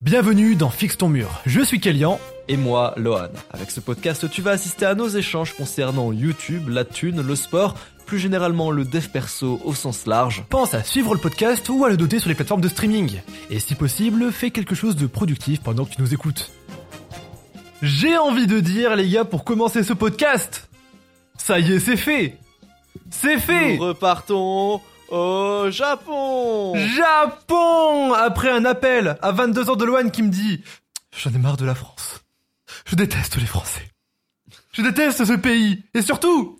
Bienvenue dans Fixe ton mur. Je suis Kélian. Et moi, Lohan. Avec ce podcast, tu vas assister à nos échanges concernant YouTube, la thune, le sport, plus généralement le dev perso au sens large. Pense à suivre le podcast ou à le doter sur les plateformes de streaming. Et si possible, fais quelque chose de productif pendant que tu nous écoutes. J'ai envie de dire, les gars, pour commencer ce podcast, ça y est, c'est fait C'est fait Nous repartons au Japon Japon Après un appel à 22 ans de Loane qui me dit J'en ai marre de la France. Je déteste les Français. Je déteste ce pays. Et surtout,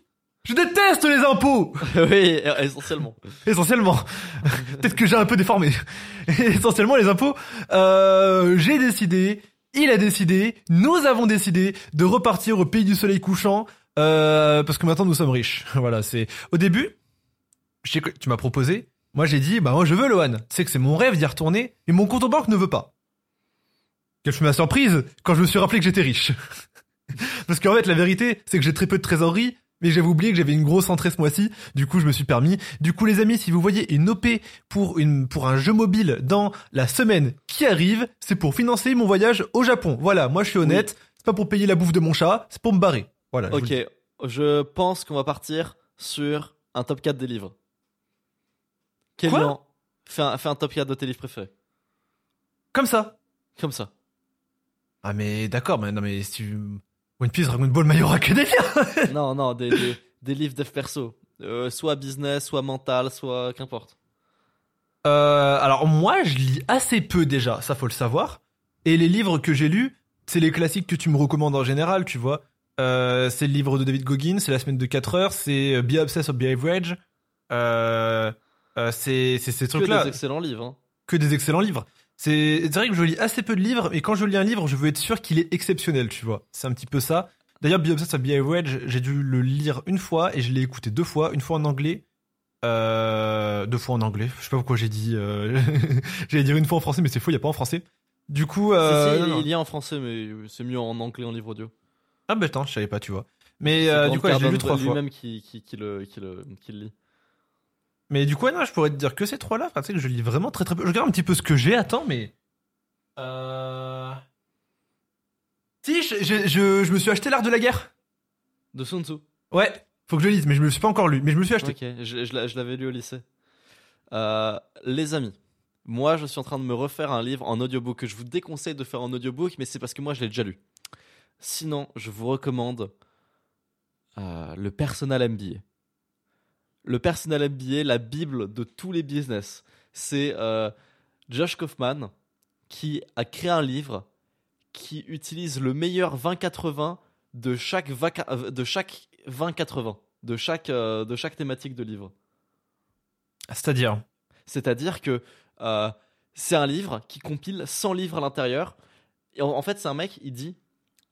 je déteste les impôts Oui, essentiellement. Essentiellement. Peut-être que j'ai un peu déformé. Essentiellement les impôts. Euh, j'ai décidé, il a décidé, nous avons décidé de repartir au pays du soleil couchant. Euh, parce que maintenant nous sommes riches. Voilà, c'est au début. Je sais que Tu m'as proposé. Moi j'ai dit bah moi je veux Lohan. Tu sais que c'est mon rêve d'y retourner, mais mon compte en banque ne veut pas. Quelle fut ma surprise quand je me suis rappelé que j'étais riche. Parce qu'en fait, la vérité, c'est que j'ai très peu de trésorerie, mais j'avais oublié que j'avais une grosse entrée ce mois-ci. Du coup, je me suis permis. Du coup, les amis, si vous voyez une OP pour une, pour un jeu mobile dans la semaine qui arrive, c'est pour financer mon voyage au Japon. Voilà. Moi, je suis honnête. C'est pas pour payer la bouffe de mon chat, c'est pour me barrer. Voilà. je Ok, dis. je pense qu'on va partir sur un top 4 des livres. Kélian, fais un, fais un top 4 de tes livres préférés. Comme ça. Comme ça. Ah, mais d'accord, mais non, mais si tu... One Piece, Dragon Ball, My Hero Academia. non, non, des, des, des livres dev perso. Euh, soit business, soit mental, soit qu'importe. Euh, alors moi, je lis assez peu déjà, ça faut le savoir. Et les livres que j'ai lus, c'est les classiques que tu me recommandes en général, tu vois. Euh, c'est le livre de David Goggins, c'est la semaine de 4 heures, c'est Be Obsessed or Be Average. Euh, euh, c'est ces Que trucs-là, des excellents livres. Hein. que des excellents livres. C'est vrai que je lis assez peu de livres, et quand je lis un livre, je veux être sûr qu'il est exceptionnel, tu vois. C'est un petit peu ça. D'ailleurs, Be Obsessed or Be Average, j'ai dû le lire une fois et je l'ai écouté deux fois, une fois en anglais. Euh, deux fois en anglais. Je sais pas pourquoi j'ai dit. Euh, J'allais dire une fois en français, mais c'est faux, il y a pas en français. Du coup, euh, Si, si, non, non. il y a en français, mais c'est mieux en anglais en livre audio. ah bah attends, je savais pas, tu vois. Mais du coup, je l'ai lu trois fois. lui-même qui, qui, qui, le, qui, le, qui le lit. Mais du coup, ouais, non, je pourrais te dire que ces trois-là. Enfin, tu sais que je lis vraiment très très peu. Je regarde un petit peu ce que j'ai. Attends, mais. Euh... Si, je, je, je, je me suis acheté l'art de la guerre. De Sun Tzu. Ouais, faut que je le lise, mais je me le suis pas encore lu. Mais je me suis acheté. Ok, je, je l'a- je l'avais lu au lycée. Euh, les amis, moi je suis en train de me refaire un livre en audiobook que je vous déconseille de faire en audiobook, mais c'est parce que moi je l'ai déjà lu. Sinon, je vous recommande euh, le Personal MBA. Le Personal MBA, la bible de tous les business. C'est euh, Josh Kaufman qui a créé un livre qui utilise le meilleur 20-80 de chaque, euh, de chaque 20-80, de chaque, euh, de chaque thématique de livre. C'est-à-dire? C'est-à-dire que euh, c'est un livre qui compile 100 livres à l'intérieur. Et en, en fait, c'est un mec, il dit,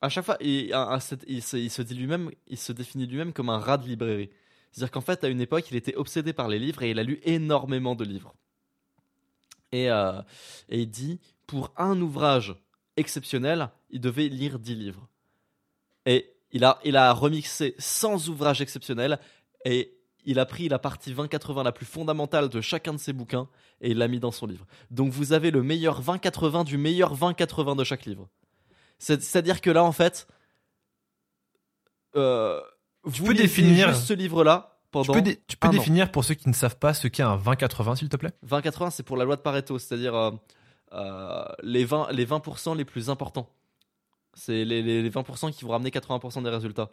à chaque fois, et, il, se, il se dit lui-même, il se définit lui-même comme un rat de librairie. C'est-à-dire qu'en fait, à une époque, il était obsédé par les livres et il a lu énormément de livres. Et, euh, et il dit, pour un ouvrage exceptionnel, il devait lire 10 livres. Et il a, il a remixé 100 ouvrages exceptionnels et il a pris la partie 20-80 la plus fondamentale de chacun de ses bouquins et il l'a mis dans son livre. Donc vous avez le meilleur 20-80 du meilleur 20-80 de chaque livre. C'est- C'est-à-dire que là, en fait, euh, vous peux définir- juste ce livre-là Tu pendant peux, dé- tu peux an. définir pour ceux qui ne savent pas ce qu'est un 20-80, s'il te plaît? 20-80, c'est pour la loi de Pareto, c'est-à-dire euh, euh, les, 20, les 20% les plus importants. C'est les, les, les 20% qui vont ramener 80% des résultats.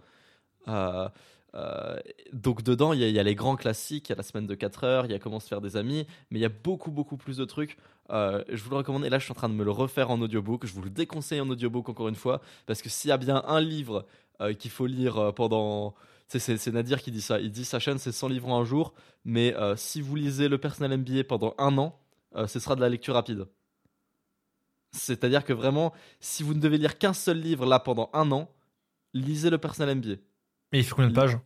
Euh, euh, donc dedans, il y, a- il y a les grands classiques, il y a la semaine de 4 heures, il y a comment se faire des amis, mais il y a beaucoup, beaucoup plus de trucs. Euh, je vous le recommande, et là je suis en train de me le refaire en audiobook, je vous le déconseille en audiobook encore une fois, parce que s'il y a bien un livre euh, qu'il faut lire pendant... C'est Nadir qui dit ça, il dit sa chaîne c'est 100 livres en un jour, mais euh, si vous lisez le personnel MBA pendant un an, euh, ce sera de la lecture rapide. C'est-à-dire que vraiment, si vous ne devez lire qu'un seul livre là pendant un an, lisez le personnel MBA. Mais il fait combien de pages?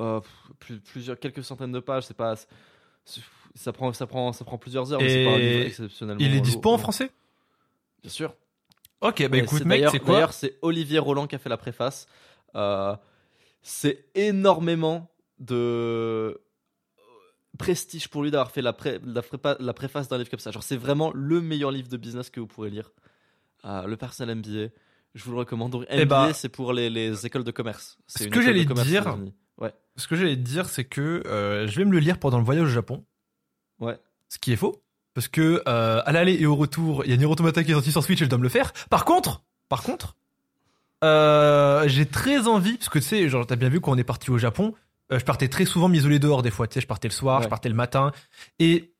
Euh, plus- plusieurs, quelques centaines de pages, c'est pas, ça prend, ça prend, ça prend plusieurs heures. mais Et c'est pas livre exceptionnellement. Il est dispo en français? Bien sûr. Ok, bah Ouais, écoute, c'est mec, c'est quoi? D'ailleurs, c'est Olivier Roland qui a fait la préface. Euh, c'est énormément de prestige pour lui d'avoir fait la, pré- la, prépa- la préface d'un livre comme ça. Genre, c'est vraiment le meilleur livre de business que vous pourrez lire. Euh, le personnel MBA, je vous le recommande. Donc, Eh MBA, bah, c'est pour les, les écoles de commerce. Ce que j'allais dire-. Ouais, Ce que j'allais dire, c'est que euh, je vais me le lire pendant le voyage au Japon. ouais. Ce qui est faux. Parce que euh, à l'aller et au retour, il y a Nier Automata qui est sorti sur Switch et je dois me le faire. Par contre, par contre, euh, j'ai très envie, parce que tu sais, genre t'as bien vu quand on est parti au Japon, euh, je partais très souvent m'isoler dehors des fois. Tu sais, je partais le soir, Ouais. je partais le matin, et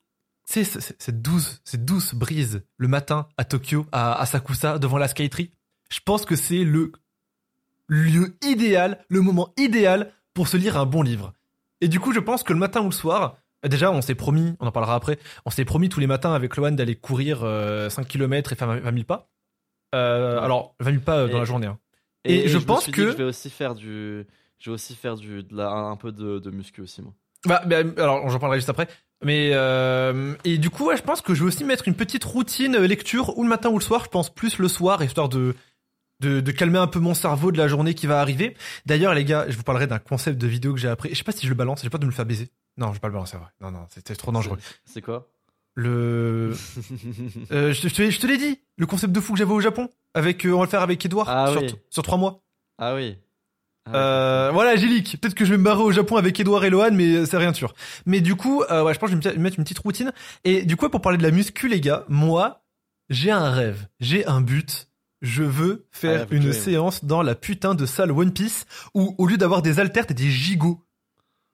tu sais, cette douce, cette douce brise le matin à Tokyo, à Asakusa, devant la Skytree. Je pense que c'est le lieu idéal, le moment idéal pour se lire un bon livre. Et du coup, je pense que le matin ou le soir, euh, déjà, on s'est promis, on en parlera après, on s'est promis tous les matins avec Loan d'aller courir euh, 5 km et faire 20 000 pas. Euh. Alors, 20 000 pas euh, dans Et- la journée. hein. Et je pense suis dit que- je vais aussi faire du. Je vais aussi faire du, de la- un peu de, de muscu aussi, moi. Bah, bah, alors, j'en parlerai juste après. Mais euh, et du coup, ouais, je pense que je vais aussi mettre une petite routine lecture ou le matin ou le soir. Je pense plus le soir, histoire de de, de calmer un peu mon cerveau de la journée qui va arriver. D'ailleurs, les gars, je vous parlerai d'un concept de vidéo que j'ai appris. Je sais pas si je le balance. J'ai pas de me le faire baiser. Non, je vais pas le balancer. Ouais. Non, non, c'était trop dangereux. C'est quoi? Le Euh, je, te- je l'ai dit, le concept de fou que j'avais au Japon. Avec, euh, on va le faire avec Edouard Ah sur, oui. sur trois mois. Ah oui. Ah, Euh, voilà, leak. Peut-être que je vais me barrer au Japon avec Edouard et Lohan, mais c'est rien de sûr. Mais du coup, ouais, je pense que je vais me mettre une petite routine. Et du coup, pour parler de la muscu, les gars, moi, j'ai un rêve, j'ai un but. Je veux faire have a une séance dans la putain de salle One Piece où, au lieu d'avoir des haltères, t'as des gigots.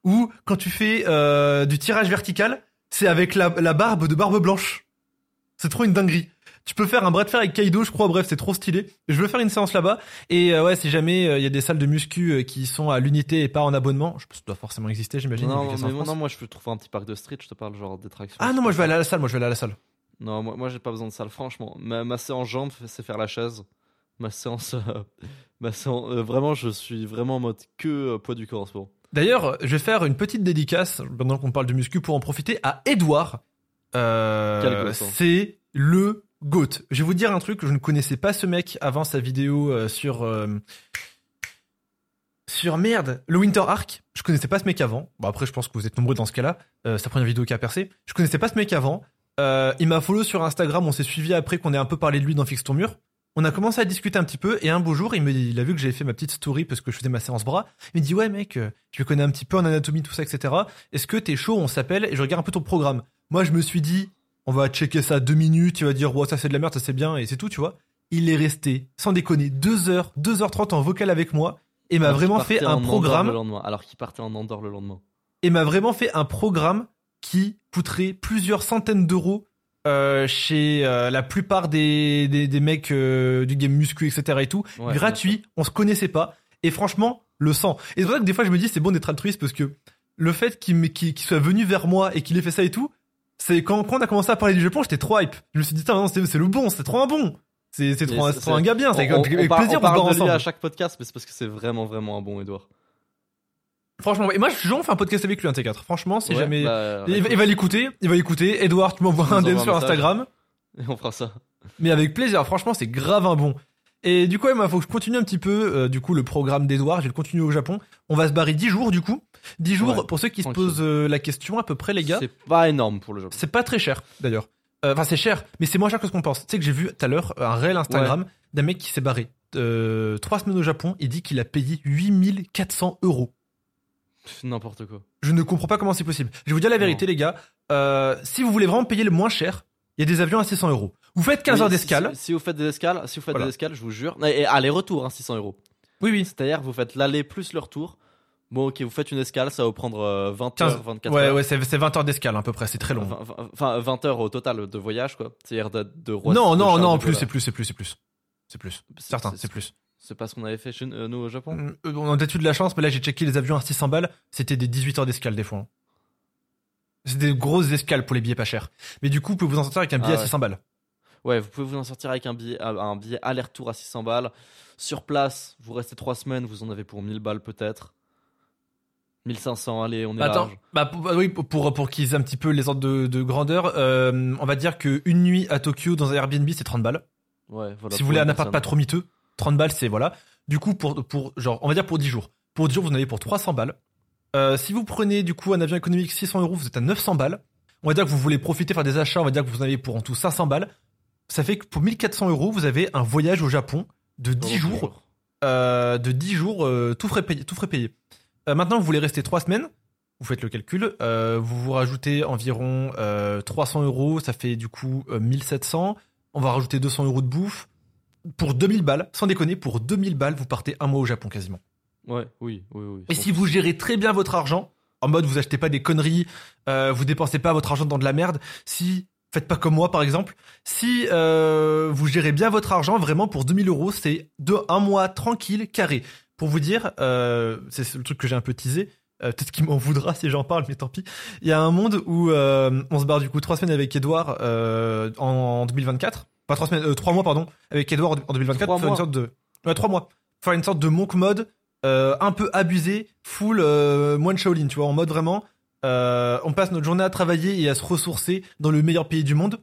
Ou quand tu fais du tirage vertical, c'est avec la, la barbe de barbe blanche. C'est trop une dinguerie. Tu peux faire un bras de fer avec Kaido, je crois. Bref, c'est trop stylé. Je veux faire une séance là-bas. Et euh, ouais, si jamais il y a des salles de muscu euh, qui sont à l'unité et pas en abonnement, je ça doit forcément exister, j'imagine. Non, mais non, moi je peux trouver un petit parc de street, je te parle genre des tractions. Ah non, moi je vais aller à la salle. Moi je vais aller à la salle. Non, moi, moi j'ai pas besoin de salle, franchement. Ma, ma séance jambes, c'est faire la chaise. Ma séance. euh, ma séance euh, vraiment, je suis vraiment en mode que euh, poids du corps en ce moment. D'ailleurs, je vais faire une petite dédicace pendant qu'on parle de muscu pour en profiter à Edouard. Euh, hein. c'est le GOAT. Je vais vous dire un truc, je ne connaissais pas ce mec avant sa vidéo euh, sur euh, sur merde, le Winter Arc. Je connaissais pas ce mec avant. Bon après, je pense que vous êtes nombreux dans ce cas-là. Euh, c'est la première vidéo qui a percé. Je connaissais pas ce mec avant. Il m'a follow sur Instagram. On s'est suivi après qu'on ait un peu parlé de lui dans Fixe ton mur. On a commencé à discuter un petit peu et un beau jour, il me il a vu que j'avais fait ma petite story parce que je faisais ma séance bras. Il me dit ouais mec, euh, je me connais un petit peu en anatomie tout ça etc. Est-ce que t'es chaud? On s'appelle et je regarde un peu ton programme. Moi je me suis dit on va checker ça deux minutes. Il va dire ouais ça c'est de la merde, ça c'est bien et c'est tout tu vois. Il est resté sans déconner deux heures, 2h30 en vocal avec moi et m'a vraiment fait un programme Le lendemain, alors qu'il partait en Andorre le lendemain. et m'a vraiment fait un programme qui coûterait plusieurs centaines d'euros euh, chez euh, la plupart des, des, des mecs euh, du game muscu, etc. et tout. Ouais, gratuit, on se connaissait pas. Et franchement, le sang. Et c'est pour ça que des fois je me dis c'est bon d'être altruiste parce que le fait qu'il qu'il soit venu vers moi et qu'il ait fait ça et tout, c'est quand, quand on a commencé à parler du Japon, j'étais trop hype. Je me suis dit, non, c'est le bon, c'est trop un bon. C'est trop, un- trop un gars bien, c'est avec, on, avec on par- plaisir on on se parle de lui ensemble. à chaque podcast, mais c'est parce que c'est vraiment, vraiment un bon Edouard. Franchement, et moi je on fait un podcast avec lui un T4. Franchement, si Ouais, jamais bah, il, va- il va l'écouter, il va l'écouter. Edouard, tu m'envoies un DM sur. Instagram. Et on fera ça. Mais avec plaisir, franchement, c'est grave un bon. Et du coup, il faut que je continue un petit peu, euh, du coup, le programme d'Edouard. Je vais le continuer au Japon. On va se barrer 10 jours, du coup. 10 jours, Ouais, pour ceux qui tranquille. se posent euh, la question, à peu près, les gars. C'est pas énorme pour le Japon. C'est pas très cher, d'ailleurs. Euh, Enfin, c'est cher, mais c'est moins cher que ce qu'on pense. Tu sais que j'ai vu tout à l'heure un réel Instagram d'un mec qui s'est barré. Trois semaines au Japon, il dit qu'il a payé 8400 euros. N'importe quoi. Je ne comprends pas comment c'est possible. Je vais vous dire la vérité, les gars. Euh, si vous voulez vraiment payer le moins cher, il y a des avions à 600 euros. Vous faites 15 Oui, heures d'escale. Si, si vous faites des escales, si vous faites Voilà. des escales, je vous jure. Et et aller-retour, hein, 600 euros. Oui, oui. C'est-à-dire, vous faites l'aller plus le retour. Bon, ok, vous faites une escale, ça va vous prendre euh, 20 15 heures, 24 Ouais, heures. ouais, c'est c'est 20 heures d'escale à peu près, c'est très long. Enfin, enfin, Enfin, 20 heures au total de voyage, quoi. C'est-à-dire de, de non, de non, non, plus, c'est plus, c'est plus, c'est plus. C'est plus. Certain, c'est plus. C'est pas ce qu'on avait fait chez euh, nous au Japon Euh, On a peut-être eu de la chance, mais là j'ai checké les avions à 600 balles, c'était des 18 heures d'escale des fois. hein. C'est des grosses escales pour les billets pas chers. Mais du coup, vous pouvez vous en sortir avec un billet Ah à ouais. 600 balles. Ouais, vous pouvez vous en sortir avec un billet, un billet aller-retour à 600 balles. Sur place, vous restez 3 semaines, vous en avez pour 1000 balles peut-être. 1500, allez, on est Attends, large. bah oui, pour, pour, qu'ils aient un petit peu les ordres de, de grandeur, euh, on va dire que une nuit à Tokyo dans un Airbnb c'est 30 balles. Ouais, voilà. si vous voulez un appart pas trop miteux, 30 balles c'est voilà. Du coup, pour, pour genre, on va dire pour 10 jours. Pour 10 jours, vous en avez pour 300 balles. Euh, si vous prenez du coup un avion économique 600 euros, vous êtes à 900 balles. On va dire que vous voulez profiter, faire des achats, on va dire que vous en avez pour en tout 500 balles. Ça fait que pour 1400 euros, vous avez un voyage au Japon de 10 jours, euh, de 10 jours, euh, tout frais payé. Tout frais payé. Maintenant, vous voulez rester 3 semaines. Vous faites le calcul. vous vous rajoutez environ euh, 300 euros. Ça fait du coup euh, 1700. On va rajouter 200 euros de bouffe. Pour 2000 balles, sans déconner, pour 2000 balles, vous partez un mois au Japon quasiment. Ouais, oui, oui, oui. Et si vous gérez très bien votre argent, en mode vous achetez pas des conneries, euh, vous dépensez pas votre argent dans de la merde, si faites pas comme moi par exemple, si euh, vous gérez bien votre argent, vraiment pour 2000 euros, c'est de un mois tranquille, carré. Pour vous dire, euh, c'est le truc que j'ai un peu teasé. euh, Peut-être qu'il m'en voudra si j'en parle, mais tant pis. Il y a un monde où euh, on se barre du coup trois semaines avec Edouard euh, en 2024. Pas trois semaines, euh, trois mois pardon, avec Edouard en 2024 Trois pour faire une sorte de, ouais trois mois, faire une sorte de monk mode euh, un peu abusé, full euh, moine Shaolin, tu vois, en mode vraiment, euh, on passe notre journée à travailler et à se ressourcer dans le meilleur pays du monde.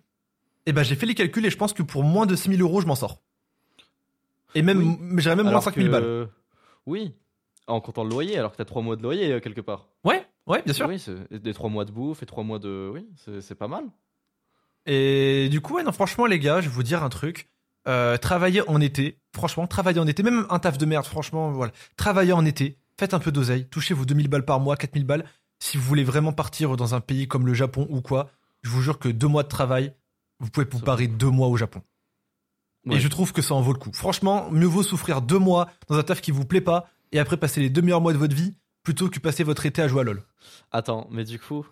Et ben j'ai fait les calculs et je pense que pour moins de 6000 euros, je m'en sors. Et même, Oui. j'irais même moins Alors 5000 que- balles. Oui, en comptant le loyer, alors que t'as 3 mois de loyer quelque part. Ouais, ouais, bien sûr. Oui, des 3 mois de bouffe et 3 mois de. Oui, c'est pas mal. Et du coup, ouais, non, franchement, les gars, je vais vous dire un truc. Euh, travaillez en été, franchement, travaillez en été, même un taf de merde, franchement, voilà. Travaillez en été, faites un peu d'oseille, touchez vos 2000 balles par mois, 4000 balles. Si vous voulez vraiment partir dans un pays comme le Japon ou quoi, je vous jure que deux mois de travail, vous pouvez vous Ça barrer deux mois au Japon. Ouais. Et je trouve que ça en vaut le coup. Franchement, mieux vaut souffrir deux mois dans un taf qui vous plaît pas et après passer les deux meilleurs mois de votre vie plutôt que passer votre été à jouer à LoL. Attends, mais du coup,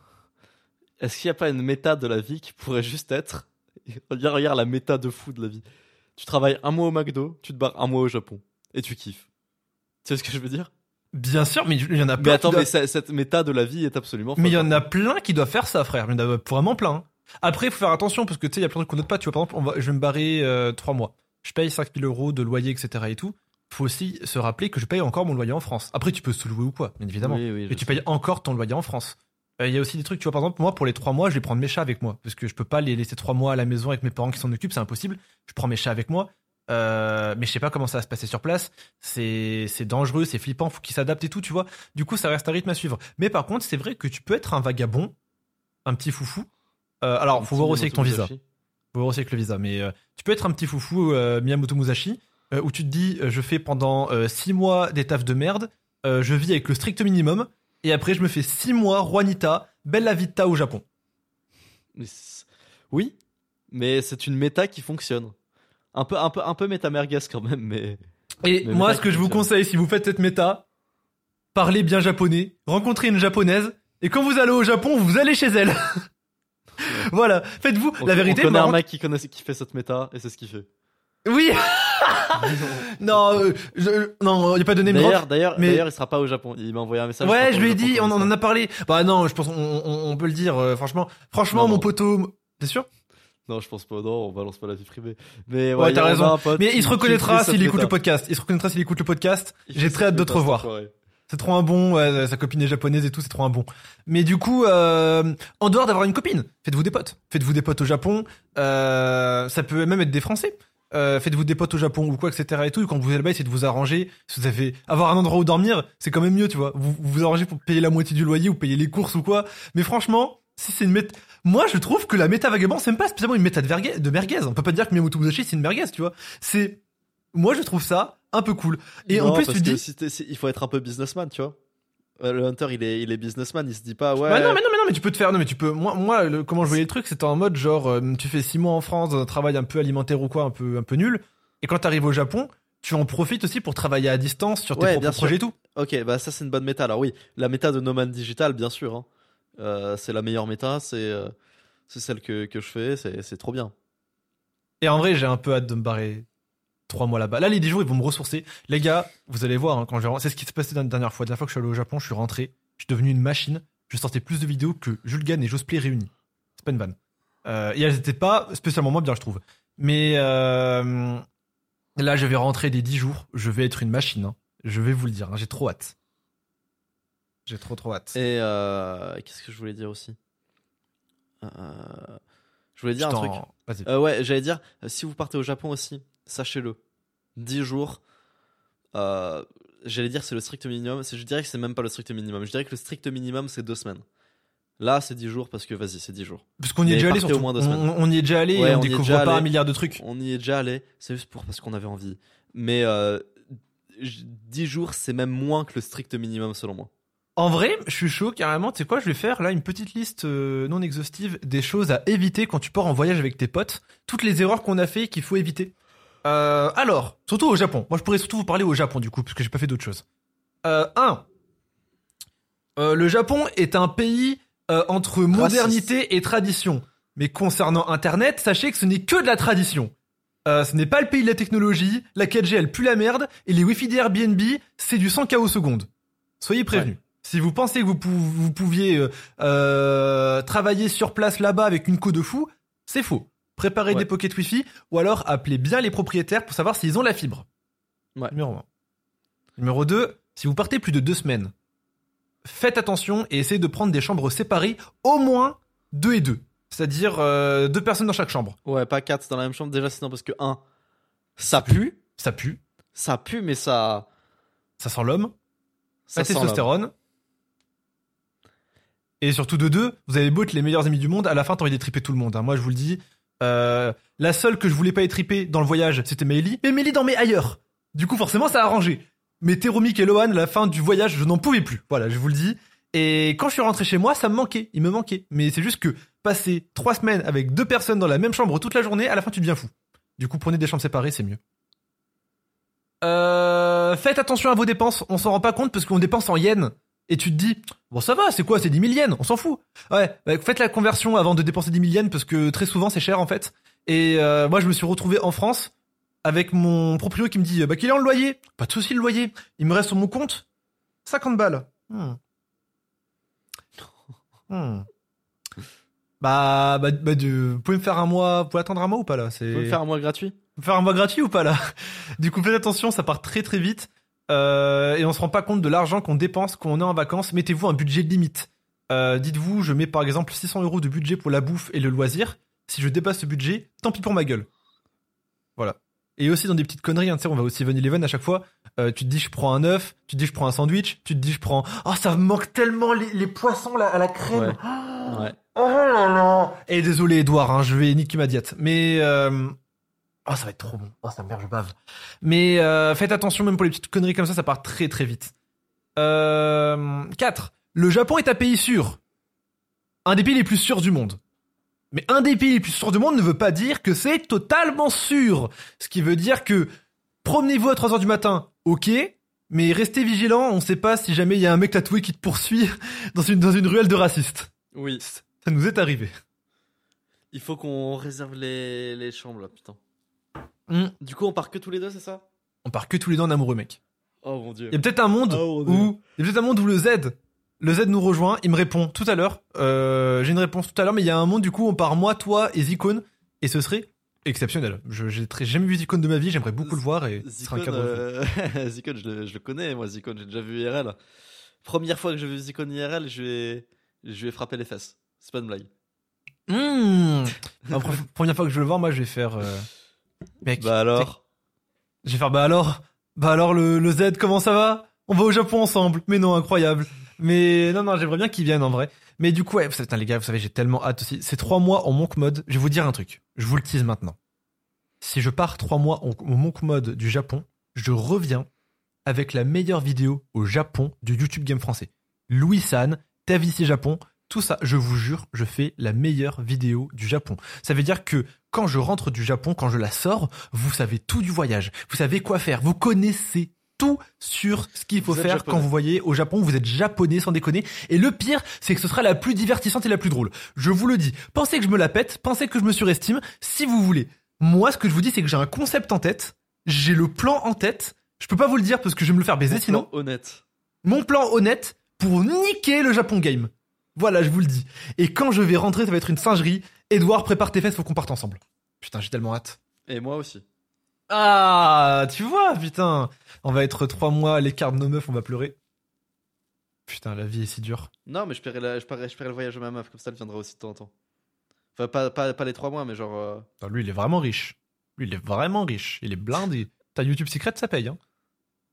est-ce qu'il n'y a pas une méta de la vie qui pourrait juste être. Regarde, regarde la méta de fou de la vie. Tu travailles un mois au McDo, tu te barres un mois au Japon. Et tu kiffes. Tu sais ce que je veux dire? Bien sûr, mais il y en a plein. Mais attends, qui mais ça- cette méta de la vie est absolument Mais il y en a plein qui doivent faire ça, frère. Il y en a vraiment plein. hein. Après, il faut faire attention parce que tu sais, il y a plein de trucs qu'on note pas. Tu vois, par exemple, on va, je vais me barrer euh, trois mois. Je paye 5000 euros de loyer, etc. et tout. Faut aussi se rappeler que je paye encore mon loyer en France. Après, tu peux se louer ou quoi, bien évidemment. Oui, Mais tu sais. payes encore ton loyer en France. Euh, Il y a aussi des trucs, tu vois, par exemple, moi, pour les trois mois, je vais prendre mes chats avec moi. Parce que je peux pas les laisser trois mois à la maison avec mes parents qui s'en occupent, c'est impossible. Je prends mes chats avec moi. Euh, mais je sais pas comment ça va se passer sur place. C'est, c'est dangereux, c'est flippant, faut qu'ils s'adaptent et tout, tu vois. Du coup, ça reste un rythme à suivre. Mais par contre, c'est vrai que tu peux être un vagabond, un petit foufou. Euh, alors, faut voir aussi avec ton visa. Faut voir aussi avec le visa. Mais euh, tu peux être un petit foufou Miyamoto Musashi, où tu te dis, je fais pendant six mois des tafs de merde, je vis avec le strict minimum, et après je me fais six mois Juanita, Bella Vita au Japon. Mais Oui, mais c'est une méta qui fonctionne. Un peu, un peu, un peu méta merguez quand même, mais. Et Mais moi, ce que je vous conseille, si vous faites cette méta, parlez bien japonais, rencontrez une japonaise, et quand vous allez au Japon, vous allez chez elle. voilà, faites-vous la vérité. On connaît un mec qui, connaît, qui fait cette méta et c'est ce qu'il fait. Oui. Non, euh, je- non, y a pas de name. D'ailleurs, d'ailleurs, mais- d'ailleurs, il sera pas au Japon. Il m'a envoyé un message. il Ouais, je lui ai dit, on, en a parlé. Bah non, je pense on, on- on peut le dire. euh, franchement, franchement, Non, mon non. poteau, t'es sûr? Non, je pense pas. Non, on balance pas la vie privée. Mais Ouais, ouais, t'as raison. pote Mais il se reconnaîtra s'il écoute le podcast. Il se reconnaîtra s'il écoute le podcast. Il J'ai très hâte de te revoir. C'est trop un bon. ouais, sa copine est japonaise et tout, c'est trop un bon. Mais du coup, euh, en dehors d'avoir une copine, faites-vous des potes. Faites-vous des potes au Japon. Euh, ça peut même être des Français. Euh, faites-vous des potes au Japon ou quoi, etc. Et tout. Et quand vous êtes là-bas, essayez de vous arranger. Si vous avez avoir un endroit où dormir, c'est quand même mieux, tu vois. Vous vous, vous arrangez pour payer la moitié du loyer ou payer les courses ou quoi. Mais franchement, si c'est une méta, moi je trouve que la méta vagabond, c'est même pas spécialement une méta de, vergue- de merguez. On peut pas dire que Miyamoto Musashi c'est une merguez, tu vois. C'est, moi je trouve ça un peu cool. Et en plus parce tu que dis, si- il faut être un peu businessman, tu vois. Euh, Le hunter, il est, il est businessman. Il se dit pas, ouais. Bah non mais non mais non mais tu peux te faire non mais tu peux moi moi le- comment je voyais le truc c'était en mode genre euh, tu fais six mois en France dans un travail un peu alimentaire ou quoi un peu un peu nul et quand t'arrives au Japon tu en profites aussi pour travailler à distance sur tes Ouais, propres projets et tout Ok, bah ça c'est une bonne méta. Alors oui, la méta de Nomad Digital, bien sûr. hein. Euh, c'est la meilleure méta. C'est euh, c'est celle que, que je fais. C'est trop bien. et en vrai j'ai un peu hâte de me barrer trois mois là-bas là les 10 jours ils vont me ressourcer les gars vous allez voir hein, quand rentrer- c'est ce qui s'est passé la dernière fois la dernière fois que je suis allé au Japon je suis rentré je suis devenu une machine je sortais plus de vidéos que Julgan et Josplay réunis c'est pas une vanne euh, et elles étaient pas spécialement moins bien je trouve mais euh, Là, je vais rentrer des 10 jours. Je vais être une machine. hein. Je vais vous le dire. hein. J'ai trop hâte. J'ai trop trop hâte. Et euh, qu'est-ce que je voulais dire aussi? Je voulais dire Je un truc. Ouais, j'allais dire, si vous partez au Japon aussi, sachez-le. 10 jours. euh, j'allais dire c'est le strict minimum. Je dirais que c'est même pas le strict minimum. Je dirais que le strict minimum c'est deux semaines. Là, c'est 10 jours parce que vas-y, c'est 10 jours. Parce qu'on y est déjà allé surtout. au moins deux on, semaines. on y est déjà allé Ouais, et on, découvre pas un milliard de trucs. On y est déjà allé, c'est juste pour parce qu'on avait envie. Mais euh, j- 10 jours, c'est même moins que le strict minimum selon moi. En vrai, je suis chaud carrément. Tu sais quoi, je vais faire là une petite liste euh, non exhaustive des choses à éviter quand tu pars en voyage avec tes potes. Toutes les erreurs qu'on a fait qu'il faut éviter. Euh, alors, surtout au Japon. Moi, je pourrais surtout vous parler au Japon du coup, parce que j'ai pas fait d'autre chose. Euh, un. Euh, le Japon est un pays euh, entre modernité et tradition. Mais concernant Internet, sachez que ce n'est que de la tradition. Euh, ce n'est pas le pays de la technologie, la 4G elle pue la merde, et les Wi-Fi des Airbnb, c'est du 100 KO seconde. Soyez prévenus. Si vous pensez que vous, pou- vous pouviez travailler sur place là-bas avec une co de fou, c'est faux. Préparez Ouais. des pockets Wi-Fi ou alors appelez bien les propriétaires pour savoir s'ils ont la fibre. Ouais. Numéro 1. Numéro 2, si vous partez plus de deux semaines, faites attention et essayez de prendre des chambres séparées, au moins deux et deux. C'est-à-dire euh, deux personnes dans chaque chambre. Ouais, pas 4 dans la même chambre. Déjà, sinon, parce que 1, ça pue. Ça pue, Ça pue, mais ça. ça sent l'homme, ça la sent testostérone. Et surtout de deux, vous avez beau être les meilleurs amis du monde, à la fin t'as envie d'étriper tout le monde. hein. Moi je vous le dis, euh, la seule que je voulais pas étriper dans le voyage, c'était Meili, mais Meili dormait ailleurs. Du coup forcément ça a arrangé. Mais Teromik et Lohan, la fin du voyage, je n'en pouvais plus. Voilà, je vous le dis. Et quand je suis rentré chez moi, ça me manquait, il me manquait. Mais c'est juste que passer trois semaines avec deux personnes dans la même chambre toute la journée, à la fin tu deviens fou. Du coup prenez des chambres séparées, c'est mieux. Euh, faites attention à vos dépenses, on s'en rend pas compte parce qu'on dépense en yens. Et tu te dis, bon ça va, c'est quoi, c'est 10 000 yens, on s'en fout. Ouais, bah, faites la conversion avant de dépenser 10 000 yens parce que très souvent c'est cher en fait. Et euh, moi je me suis retrouvé en France avec mon proprio qui me dit, bah qu'il est en loyer Pas de souci le loyer, il me reste sur mon compte 50 balles. Hmm. Hmm. Bah, bah, bah, du- vous pouvez me faire un mois, vous pouvez attendre un mois ou pas là? Tu peux me faire un mois gratuit? Faire un mois gratuit ou pas là? Du coup, faites attention, ça part très très vite. Euh, et on se rend pas compte de l'argent qu'on dépense quand on est en vacances. Mettez-vous un budget limite. Euh, Dites-vous, je mets par exemple 600 euros de budget pour la bouffe et le loisir. Si je dépasse ce budget, tant pis pour ma gueule. Voilà. Et aussi dans des petites conneries, hein, tu sais, on va au 7-Eleven à chaque fois. Euh, tu te dis, je prends un œuf. Tu te dis, je prends un sandwich. Tu te dis, je prends. Oh, ça me manque tellement les, les poissons là, à la crème. Ouais. Ouais. Oh là là Et désolé Edouard, hein, je vais niquer ma diète. Mais. Oh ça va être trop bon. Oh ça me merde, je bave. Mais euh, faites attention même pour les petites conneries comme ça, ça part très très vite. Euh... 4. Le Japon est un pays sûr. Un des pays les plus sûrs du monde. Mais un des pays les plus sûrs du monde ne veut pas dire que c'est totalement sûr. Ce qui veut dire que promenez-vous à 3h du matin, ok, mais restez vigilant, on sait pas si jamais il y a un mec tatoué qui te poursuit dans une, dans une ruelle de racistes. Oui. Ça nous est arrivé. Il faut qu'on réserve les, les chambres là, putain. Hmm. Du coup, on part que tous les deux, c'est ça? On part que tous les deux en amoureux, mec. Oh mon dieu. Il y a peut-être un monde Oh, où il y a peut-être un monde où le Z, le Z nous rejoint. Il me répond tout à l'heure. Euh, J'ai une réponse tout à l'heure, mais il y a un monde du coup on part moi, toi et Zicone, et ce serait exceptionnel. Je j'ai très- jamais vu Zicone de ma vie, j'aimerais beaucoup le voir et ce sera un cadre. euh, je, le- je le connais, moi, Zikon, j'ai déjà vu IRL. Première fois que j'ai vu Zikon IRL, je vais, je vais frapper les fesses. C'est pas une blague. Mmh. La pre- première fois que je vais le voir, moi je vais faire. euh, Mec, Bah alors je vais faire bah alors, bah alors le, le Z, comment ça va? On va au Japon ensemble. Mais non, incroyable. Mais non, non, j'aimerais bien qu'ils viennent en vrai. Mais du coup, ouais, putain, les gars, vous savez, j'ai tellement hâte aussi. Ces trois mois en monk mode, je vais vous dire un truc. Je vous le tease maintenant. Si je pars trois mois en, en monk mode du Japon, je reviens avec la meilleure vidéo au Japon du YouTube Game français. Louis San, TVC Japon, tout ça, je vous jure, je fais la meilleure vidéo du Japon. Ça veut dire que quand je rentre du Japon, quand je la sors, vous savez tout du voyage. Vous savez quoi faire. Vous connaissez tout sur ce qu'il faut faire japonais. quand vous voyez au Japon. Vous êtes japonais sans déconner. Et le pire, c'est que ce sera la plus divertissante et la plus drôle. Je vous le dis. Pensez que je me la pète. Pensez que je me surestime. Si vous voulez. Moi, ce que je vous dis, c'est que j'ai un concept en tête. J'ai le plan en tête. Je peux pas vous le dire parce que je vais me le faire baiser Mon sinon plan Honnête. mon plan honnête pour niquer le Japon Game. Voilà, je vous le dis. Et quand je vais rentrer, ça va être une singerie. Edouard, prépare tes fesses, faut qu'on parte ensemble. Putain, j'ai tellement hâte. Et moi aussi. Ah, tu vois, putain. On va être trois mois à l'écart de nos meufs, on va pleurer. Putain, la vie est si dure. Non, mais je paierai, la- je paierai, je paierai le voyage de ma meuf, comme ça elle viendra aussi de temps en temps. Enfin, pas, pas, pas les trois mois, mais genre. euh, lui, il est vraiment riche. Lui, il est vraiment riche. Il est blindé. Ta YouTube Secret, ça paye, hein.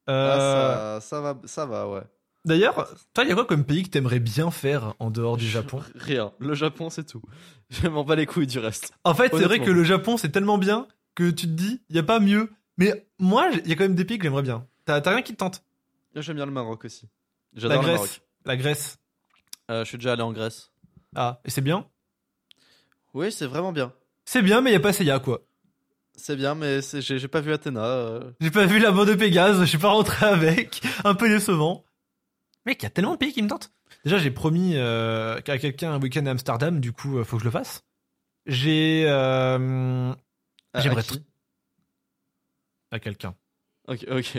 Euh, Ah, ça, ça va, ça va, ouais. D'ailleurs, toi, il y a quoi comme pays que t'aimerais bien faire en dehors du Japon? Rien. Le Japon, c'est tout. Je m'en bats les couilles du reste. En fait, c'est vrai que le Japon, c'est tellement bien que tu te dis, il y a pas mieux. Mais moi, il y a quand même des pays que j'aimerais bien. T'as rien qui te tente? J'aime bien le Maroc aussi. La J'adore le Maroc. La Grèce. Euh, je suis déjà allé en Grèce. Ah, et c'est bien? Oui, c'est vraiment bien. C'est bien, mais il y a pas Seiya, quoi. C'est bien, mais j'ai pas vu Athéna. euh. J'ai pas vu la bande de Pégase, je suis pas rentré avec. Un peu décevant. Mec, il y a tellement de pays qui me tentent. Déjà, j'ai promis euh, à quelqu'un un week-end à Amsterdam, du coup, euh, faut que je le fasse. J'ai... Euh, À- J'aimerais à qui à quelqu'un. Ok, ok.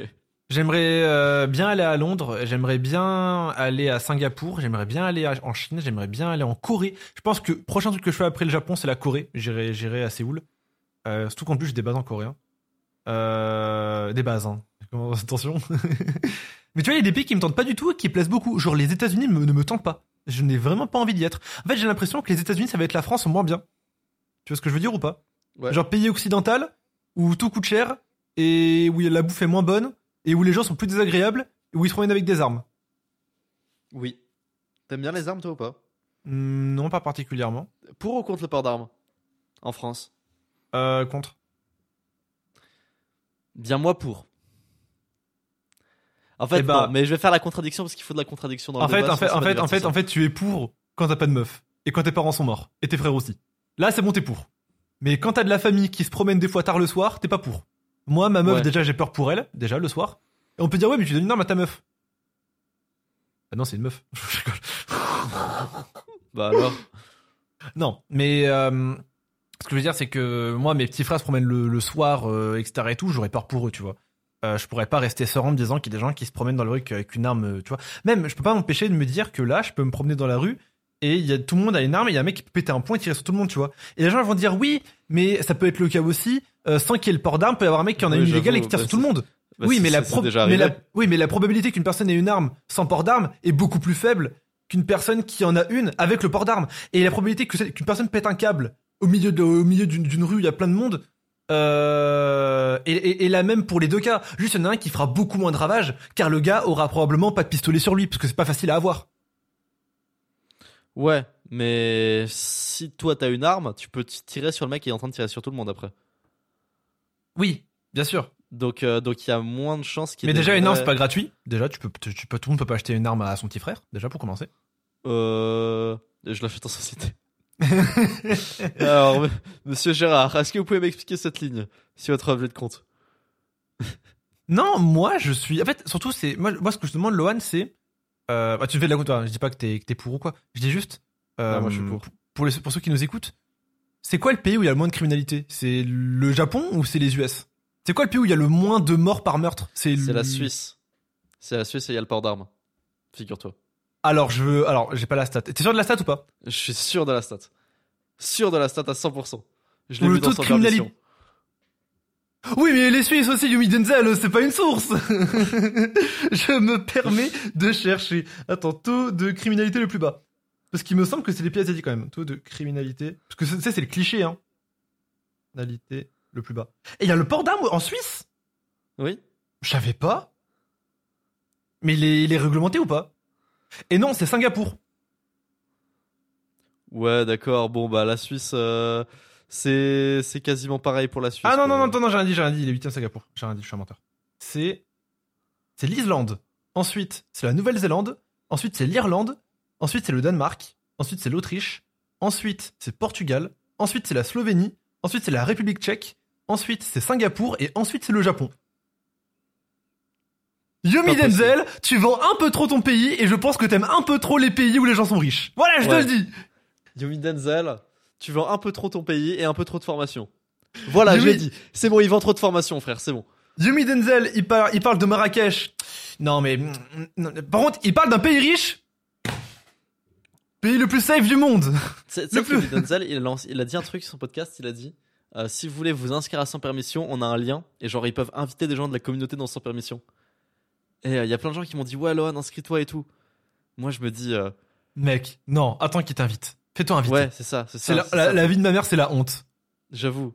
J'aimerais euh, bien aller à Londres, j'aimerais bien aller à Singapour, j'aimerais bien aller à- en Chine, j'aimerais bien aller en Corée. Je pense que le prochain truc que je fais après le Japon, c'est la Corée. J'irai, j'irai à Séoul. Euh, surtout qu'en plus, j'ai des bases en coréen. Euh, des bases, hein. Attention. Mais tu vois, il y a des pays qui me tentent pas du tout et qui me plaisent beaucoup. Genre, les États-Unis ne me tentent pas. Je n'ai vraiment pas envie d'y être. En fait, j'ai l'impression que les États-Unis, ça va être la France en moins bien. Tu vois ce que je veux dire ou pas? Ouais. Genre, pays occidental, où tout coûte cher, et où la bouffe est moins bonne, et où les gens sont plus désagréables, et où ils se promènent avec des armes. Oui. T'aimes bien les armes, toi, ou pas? Hmm, non, pas particulièrement. Pour ou contre le port d'armes? En France? Euh, contre. Bien moi pour. En fait, Eh bah- non, mais je vais faire la contradiction parce qu'il faut de la contradiction dans En le fait, débat, en fait, en fait, en fait, en fait, tu es pour quand t'as pas de meuf, et quand tes parents sont morts, et tes frères aussi. Là, c'est bon, t'es pour. Mais quand t'as de la famille qui se promène des fois tard le soir, t'es pas pour. Moi, ma meuf, Ouais. déjà, j'ai peur pour elle, déjà, le soir. Et on peut dire, ouais, mais tu donnes une arme à ta meuf. Ah non, c'est une meuf. Je rigole. Bah alors. Non, mais euh, ce que je veux dire, c'est que moi, mes petits frères se promènent le, le soir, euh, etc. et tout, j'aurais peur pour eux, tu vois. Euh, je pourrais pas rester serein en me disant qu'il y a des gens qui se promènent dans la rue avec une arme, euh, tu vois. Même, je peux pas m'empêcher de me dire que là, je peux me promener dans la rue et il y a tout le monde a une arme et il y a un mec qui peut péter un point et tirer sur tout le monde, tu vois. Et les gens vont dire oui, mais ça peut être le cas aussi. euh, sans qu'il y ait le port d'arme, peut y avoir un mec qui en a Oui, une illégale et qui tire bah, sur tout le monde. Bah, oui, mais la, mais oui, mais probabilité qu'une personne ait une arme sans port d'arme est beaucoup plus faible qu'une personne qui en a une avec le port d'arme. Et la probabilité qu'une personne pète un câble au milieu de, au milieu d'une d'une rue, où il y a plein de monde, euh, et, et, et la même pour les deux cas. Juste, il y en a un qui fera beaucoup moins de ravages, car le gars aura probablement pas de pistolet sur lui, parce que c'est pas facile à avoir. Ouais, mais si toi t'as une arme, tu peux tirer sur le mec qui est en train de tirer sur tout le monde après. Oui, bien sûr. Donc euh, donc il y a moins de chances qu'il y Mais déjà, une arme, c'est pas gratuit. Déjà, tu peux, tu, tu peux, tout le monde peut pas acheter une arme à son petit frère, déjà, pour commencer. Euh, je l'achète en société. Alors, monsieur Gérard, est-ce que vous pouvez m'expliquer cette ligne si votre objet de compte? Non, moi je suis. En fait, surtout, c'est. Moi, moi, ce que je demande, Lohan, c'est. Euh... bah, tu fais de la compte. Je dis pas que t'es que t'es pour ou quoi. Je dis juste. euh, Non, moi, je suis pour. Pour, les, pour ceux qui nous écoutent, c'est quoi le pays où il y a le moins de criminalité? C'est le Japon ou c'est les US C'est quoi le pays où il y a le moins de morts par meurtre? C'est le- la Suisse. C'est la Suisse et il y a le port d'armes. Figure-toi. Alors, je veux. Alors, j'ai pas la stat. T'es sûr de la stat ou pas? Je suis sûr de la stat. Sûr de la stat à 100%. Je l'ai vu dans taux de son permission. Oui, mais les Suisses aussi, Yumi Denzel, c'est pas une source Je me permets de chercher. Attends, taux de criminalité le plus bas. Parce qu'il me semble que c'est les pays asiatiques quand même. Taux de criminalité. Parce que tu sais, c'est le cliché, hein. Criminalité le plus bas. Et il y a le port d'armes en Suisse? Oui Je savais pas. Mais il est, il est réglementé ou pas? Et non, c'est Singapour. Ouais, d'accord. Bon, bah, la Suisse, euh, c'est c'est quasiment pareil pour la Suisse. Ah non, non, non, non, non, j'ai rien dit, j'ai rien dit. Il est 8 Singapour. J'ai rien dit, je suis un menteur. C'est. C'est l'Islande. Ensuite, c'est la Nouvelle-Zélande. Ensuite, c'est l'Irlande. Ensuite, c'est le Danemark. Ensuite, c'est l'Autriche. Ensuite, c'est Portugal. Ensuite, c'est la Slovénie. Ensuite, c'est la République tchèque. Ensuite, c'est Singapour. Et ensuite, c'est le Japon. Yomi. Denzel, tu vends un peu trop ton pays et je pense que t'aimes un peu trop les pays où les gens sont riches. Voilà, je Ouais. te le dis. Yomi Denzel, tu vends un peu trop ton pays et un peu trop de formation. Voilà, je l'ai dit. C'est bon, il vend trop de formation, frère, c'est bon. Yomi Denzel, il, par- il parle de Marrakech. Non, mais. non, Par contre, il parle d'un pays riche. Pays le plus safe du monde. Que plus- Yomi Denzel, il a, lancé- il a dit un truc sur son podcast, il a dit euh, si vous voulez vous inscrire à Sans Permission, on a un lien et genre ils peuvent inviter des gens de la communauté dans Sans Permission. Et euh, il y a plein de gens qui m'ont dit ouais, Lohan, inscris-toi et tout. Moi je me dis euh, Mec, non, attends qu'il t'invite. Fais-toi inviter. ouais, c'est ça, c'est la, la vie de ma mère, c'est la honte. J'avoue.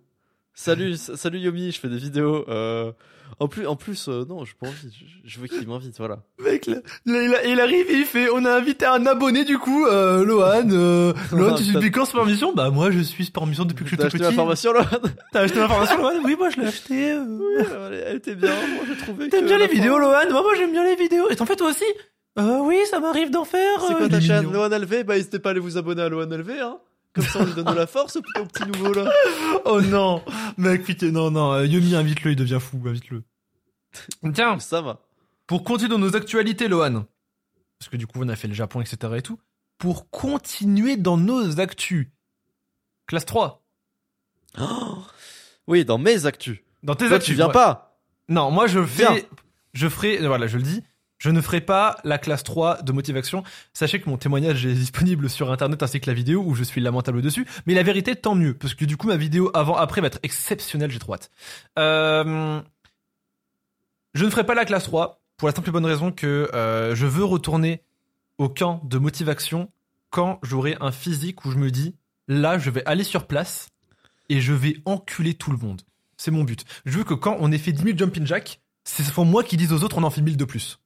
Salut, salut Yomi, je fais des vidéos. Euh, en plus, en plus, euh, non, j'ai pas envie. Je, je veux qu'il m'invite, voilà. Mec, là, là, il, il arrive et il fait On a invité un abonné du coup, euh, Lohan. Euh, Lohan, tu suis T'as- quand Sport Mission Bah, moi je suis Sport Mission depuis que je suis T'as tout acheté petit. l'information là T'as acheté l'information, Lohan? Oui, moi je l'ai acheté. euh. Oui, elle, elle était bien. Moi, j'ai trouvé. T'aimes bien les vidéos, Lohan? Moi, moi j'aime bien les vidéos. Et t'en fais toi aussi? Euh, Oui, ça m'arrive d'en faire. C'est euh, quoi ta chaîne. Lohan LV Bah, n'hésitez pas à aller vous abonner à Lohan LV, hein. Comme ça, on lui donne de la force au, petit nouveau là. Oh non Mec, putain, non, non. euh, Yomi, invite-le, il devient fou, invite-le. Tiens, Ça va. pour continuer dans nos actualités, Lohan, parce que du coup on a fait le Japon, etc. et tout, pour continuer dans nos actus, classe 3, Oui, dans mes actus. dans tes Toi, actus. tu viens ouais. pas. Non, moi je Viens. fais, je ferai, voilà, je le dis, je ne ferai pas la classe 3 de motivation. Sachez que mon témoignage est disponible sur internet ainsi que la vidéo où je suis lamentable dessus. Mais la vérité, tant mieux, parce que du coup ma vidéo avant-après va être exceptionnelle, j'ai trop hâte. Euh, je ne ferai pas la classe 3 pour la simple et bonne raison que euh, je veux retourner au camp de motivation quand j'aurai un physique où je me dis là je vais aller sur place et je vais enculer tout le monde. C'est mon but. Je veux que quand on ait fait 10 000 jumping jack, c'est pour moi qui disent aux autres on en fait 1000 de plus.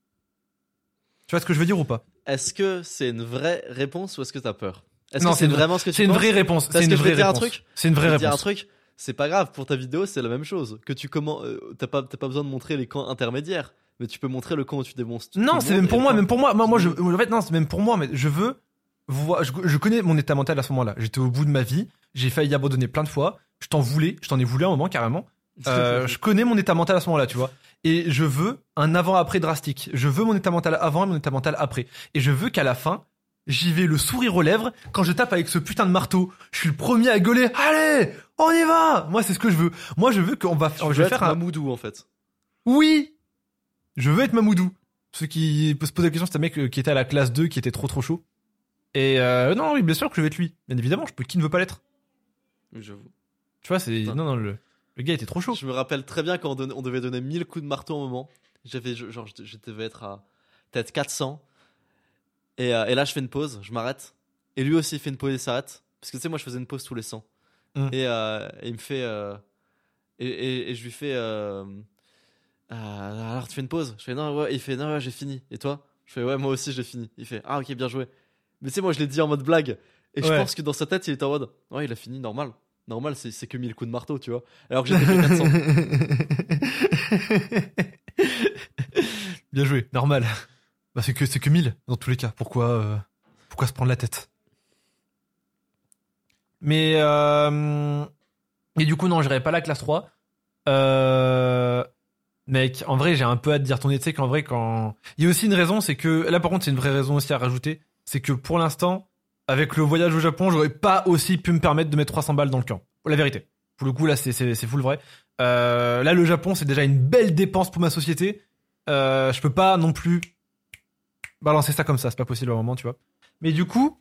Tu vois ce que je veux dire ou pas? Est-ce que c'est une vraie réponse ou est-ce que t'as peur? Est-ce Non, que c'est vraiment ce que tu C'est une vraie réponse. C'est une vraie te dire un réponse. truc. C'est une vraie Je vais te dire un réponse. truc. C'est pas grave pour ta vidéo, c'est la même chose. Que tu comment, euh, t'as pas, t'as pas besoin de montrer les camps intermédiaires, mais tu peux montrer le camp où tu démonstres. Non, c'est même pour moi, même pour moi. Moi, moi, je, en fait, non, c'est même pour moi, mais je veux voir, je, je connais mon état mental à ce moment-là. J'étais au bout de ma vie. J'ai failli abandonner plein de fois. Je t'en voulais. Je t'en ai voulu un moment, carrément. Euh, je connais mon état mental à ce moment-là, tu vois. Et je veux un avant-après drastique. Je veux mon état mental avant et mon état mental après. Et je veux qu'à la fin, j'y vais le sourire aux lèvres. Quand je tape avec ce putain de marteau, je suis le premier à gueuler. Allez, on y va. Moi, c'est ce que je veux. Moi, je veux qu'on va, Tu je veux vais être faire un, Mamoudou en fait. oui Je veux être Mamoudou. Ceux qui se posent la question, c'est un mec euh, qui était à la classe 2, qui était trop trop chaud. Et euh, non, oui, bien sûr que je vais être lui. Bien évidemment, je peux, qui ne veut pas l'être? J'avoue. Tu vois, c'est... Non, non, le, le gars était trop chaud. Je me rappelle très bien quand on, donnait- on devait donner 1000 coups de marteau au moment. J'avais, genre, je, je devais être à peut-être 400. Et, euh, et là, je fais une pause, je m'arrête. Et lui aussi, il fait une pause et s'arrête. Parce que tu sais, moi, je faisais une pause tous les 100. Mm. Et, euh, et il me fait. euh, et, je lui fais. alors, tu fais une pause? Je fais non, ouais. Il fait non, ouais, j'ai fini. Et toi? Je fais ouais, moi aussi, j'ai fini. Il fait ah, ok, bien joué. Mais tu sais, moi, je l'ai dit en mode blague. Et je pense que dans sa tête, il était en mode ouais, il a fini, normal. Normal, c'est que 1000 coups de marteau, tu vois. Alors que j'étais que 400. Bien joué, normal. Bah, c'est que, que 1000 dans tous les cas. Pourquoi, euh, se prendre la tête? Mais, euh, du coup, non, j'irai pas la classe 3. Euh, mec, en vrai, j'ai un peu hâte dire ton tu sais qu'en vrai, quand. Il y a aussi une raison, c'est que. Là, par contre, c'est une vraie raison aussi à rajouter. C'est que pour l'instant, avec le voyage au Japon, j'aurais pas aussi pu me permettre de mettre 300 balles dans le camp. La vérité. Pour le coup, là, c'est, full vrai. Euh, là, le Japon, c'est déjà une belle dépense pour ma société. Euh, je peux pas non plus balancer ça comme ça, c'est pas possible à un moment, tu vois. Mais du coup,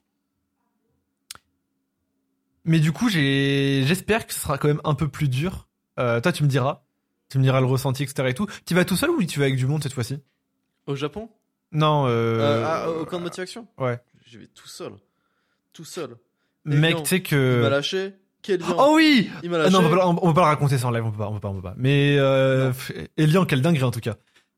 mais du coup, j'espère que ce sera quand même un peu plus dur. Euh, toi, tu me diras, tu me diras le ressenti, etc. et tout. Tu vas tout seul ou tu vas avec du monde cette fois-ci? Au Japon? Non, Euh, euh, ah, Au camp de motivation? ouais. Je vais tout seul. Tout seul. Mec, tu sais Il m'a que. lâché. Oh oui Il m'a Ah lâché. non, on peut, pas, on peut pas le raconter ça en live, on peut pas, on peut pas, on peut pas. Mais euh, Elian, quel dinguerie en tout cas.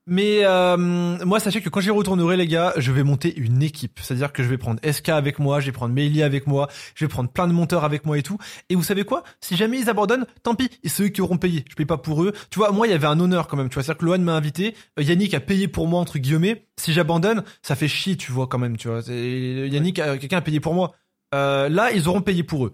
Mais euh, moi, sachez que quand j'y retournerai, les gars, je vais monter une équipe. C'est-à-dire que je vais prendre SK avec moi, je vais prendre Meili avec moi, je vais prendre plein de monteurs avec moi et tout. Et vous savez quoi? Si jamais ils abandonnent, tant pis, c'est eux qui auront payé. Je paye pas pour eux. Tu vois, moi, il y avait un honneur quand même. Tu vois, c'est-à-dire que Lohan m'a invité, euh, Yannick a payé pour moi entre guillemets. Si j'abandonne, ça fait chier, tu vois quand même. Tu vois, Yannick, a- quelqu'un a payé pour moi. Euh, là, ils auront payé pour eux.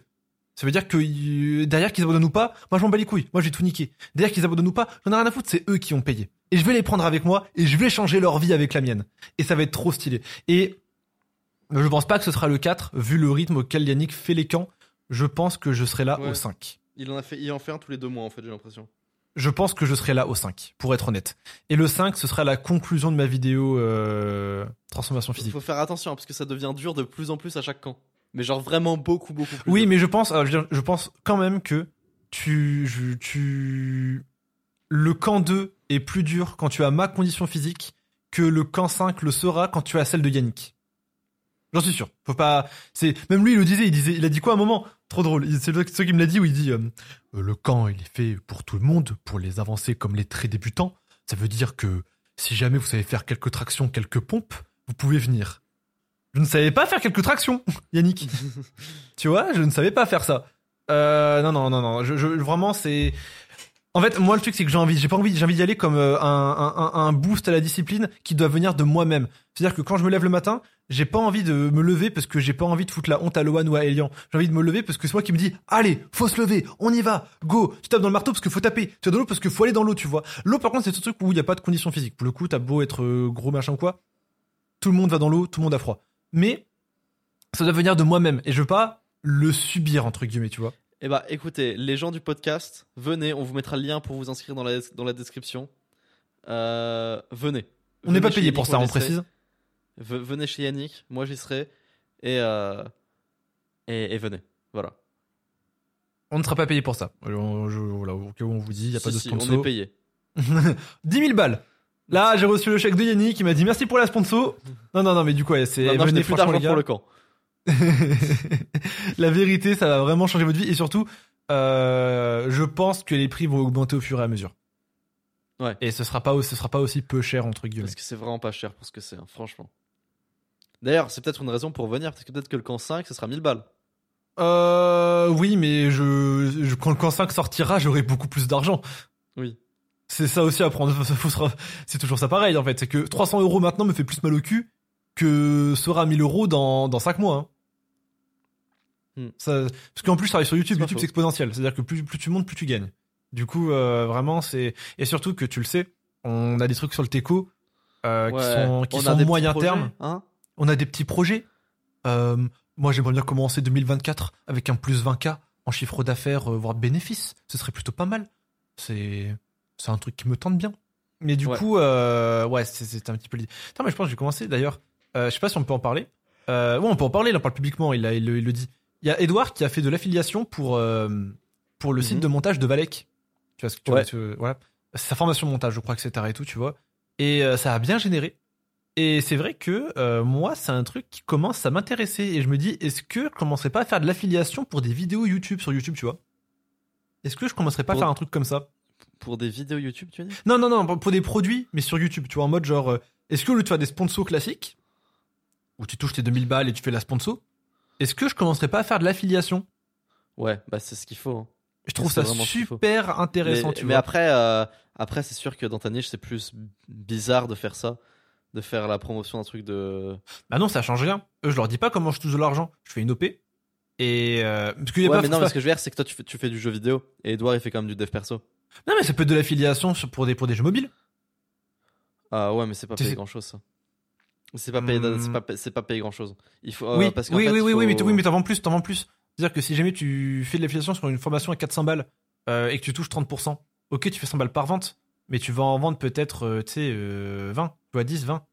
Ça veut dire que euh, derrière qu'ils abandonnent ou pas, moi je m'en bats les couilles. Moi je vais tout niquer. Derrière qu'ils abandonnent ou pas, j'en ai rien à foutre, c'est eux qui ont payé. Et je vais les prendre avec moi et je vais changer leur vie avec la mienne. Et ça va être trop stylé. Et je pense pas que ce sera le 4, vu le rythme auquel Yannick fait les camps. Je pense que je serai là Ouais. au 5. Il en a fait, il en fait un tous les deux mois en fait, j'ai l'impression. Je pense que je serai là au 5, pour être honnête. Et le 5, ce sera la conclusion de ma vidéo euh, transformation Il physique. faut faire attention hein, parce que ça devient dur de plus en plus à chaque camp. Mais genre vraiment beaucoup beaucoup plus. Oui, mais je pense, alors, je, pense quand même que tu, je- tu, le camp 2 est plus dur quand tu as ma condition physique que le camp 5 le sera quand tu as celle de Yannick. J'en suis sûr. Faut pas, c'est, même lui, il le disait, il disait, il a dit quoi à un moment? Trop drôle. C'est ceux qui me l'a dit où il dit euh, Euh, le camp il est fait pour tout le monde, pour les avancés comme les très débutants. Ça veut dire que si jamais vous savez faire quelques tractions, quelques pompes, vous pouvez venir. Je ne savais pas faire quelques tractions, Yannick. tu vois, je ne savais pas faire ça. Euh, non, non, non, non. Je, je- vraiment, c'est. En fait, moi, le truc, c'est que j'ai envie, j'ai pas envie, j'ai envie d'y aller comme euh, un, un, un- boost à la discipline qui doit venir de moi-même. C'est-à-dire que quand je me lève le matin, j'ai pas envie de me lever parce que j'ai pas envie de foutre la honte à Loan ou à Elian. J'ai envie de me lever parce que c'est moi qui me dis, allez, faut se lever, on y va, go. Tu tapes dans le marteau parce que faut taper. Tu vas dans l'eau parce que faut aller dans l'eau, tu vois. L'eau, par contre, c'est ce truc où il y a pas de conditions physiques. Pour le coup, t'as beau être euh, gros machin ou quoi, tout le monde va dans l'eau, tout le monde a froid. Mais ça doit venir de moi-même et je veux pas le subir entre guillemets, tu vois. Eh bah écoutez, les gens du podcast, venez, on vous mettra le lien pour vous inscrire dans la, dans la description. Euh, venez. On n'est pas payé pour ça, on précise. Ve- Venez chez Yannick, moi j'y serai. Et, euh, et, et venez. Voilà. On ne sera pas payé pour ça. Je- je- voilà, au cas où on vous dit, il y a pas de si, sponsor. on est payé. 10 000 balles. Là, j'ai reçu le chèque de Yannick qui m'a dit merci pour la sponsor. Non, non, non, mais du coup, ouais, c'est. Non, non, je n'ai plus d'argent pour le camp. la vérité, ça va vraiment changer votre vie et surtout, euh, je pense que les prix vont augmenter au fur et à mesure. Ouais. Et ce sera pas, ce sera pas aussi peu cher entre guillemets. Parce que c'est vraiment pas cher pour ce que c'est, hein, franchement. D'ailleurs, c'est peut-être une raison pour venir, parce que peut-être que le camp 5, ce sera 1000 balles. Euh, oui, mais je, je- quand le camp 5 sortira, j'aurai beaucoup plus d'argent. Oui. C'est ça aussi à prendre. C'est toujours ça pareil en fait. C'est que 300 euros maintenant me fait plus mal au cul que sera 1000 euros dans, dans 5 mois. hein. Hmm. Ça, parce qu'en plus, je travaille sur YouTube. YouTube, c'est exponentiel. C'est-à-dire que plus, plus tu montes, plus tu gagnes. Du coup, euh, vraiment, c'est. Et surtout que tu le sais, on a des trucs sur le Teco euh, qui sont, qui On sont moyen projets, terme. Hein On a des petits projets. Euh, moi, j'aimerais bien commencer 2024 avec un plus 20K en chiffre d'affaires, voire de bénéfices. Ce serait plutôt pas mal. C'est, c'est un truc qui me tente bien. Mais du Ouais. coup, euh, ouais, c'est, un petit peu l'idée. Attends, mais je pense que je vais commencer d'ailleurs. Euh, je sais pas si on peut en parler. Euh, ouais, on peut en parler, il en parle publiquement, il, a- il, le- il le dit. Il y a Edouard qui a fait de l'affiliation pour, euh, pour le site Mhm. de montage de Valek. Tu vois ce que tu Ouais. vois, tu- voilà. C'est sa formation de montage, je crois que c'est et tout, tu vois. Et euh, ça a bien généré. Et c'est vrai que moi, c'est un truc qui commence à m'intéresser. Et je me dis, est-ce que je commencerais pas à faire de l'affiliation pour des vidéos YouTube sur YouTube, tu vois? Est-ce que je commencerais pas à faire un truc comme ça? Pour des vidéos YouTube, tu veux dire? Non, non, non, pour des produits, mais sur YouTube, tu vois, en mode genre, euh, est-ce que au lieu de faire des sponsors classiques, où tu touches tes 2000 balles et tu fais la sponsor, est-ce que je commencerais pas à faire de l'affiliation? Ouais, bah c'est ce qu'il faut. hein. Je trouve C'est ça vraiment ce qu'il faut. super intéressant, mais tu mais vois. après, euh, après c'est sûr que dans ta niche, c'est plus bizarre de faire ça. De faire la promotion d'un truc de. Bah non, ça change rien. Eux, je leur dis pas comment je touche de l'argent. Je fais une OP. Et euh, parce qu'il y a Ouais, pas mais non, mais ce que je veux dire, c'est que toi, tu fais, tu fais du jeu vidéo. Et Edouard, il fait quand même du dev perso. Non, mais ça peut être de l'affiliation pour des pour des jeux mobiles. Ah ouais, mais c'est pas payé grand chose, ça. C'est pas payé, Hmm. c'est pas, payé- c'est pas payé grand chose. Il faut, euh, oui, parce oui, fait, oui, oui, mais, faut- oui, mais t'en vends plus, t'en vends plus. C'est-à-dire que si jamais tu fais de l'affiliation sur une formation à 400 balles euh, et que tu touches 30%, ok, tu fais 100 balles par vente, mais tu vas en vendre peut-être, euh, tu sais, euh, 20, tu vois, 10, 20.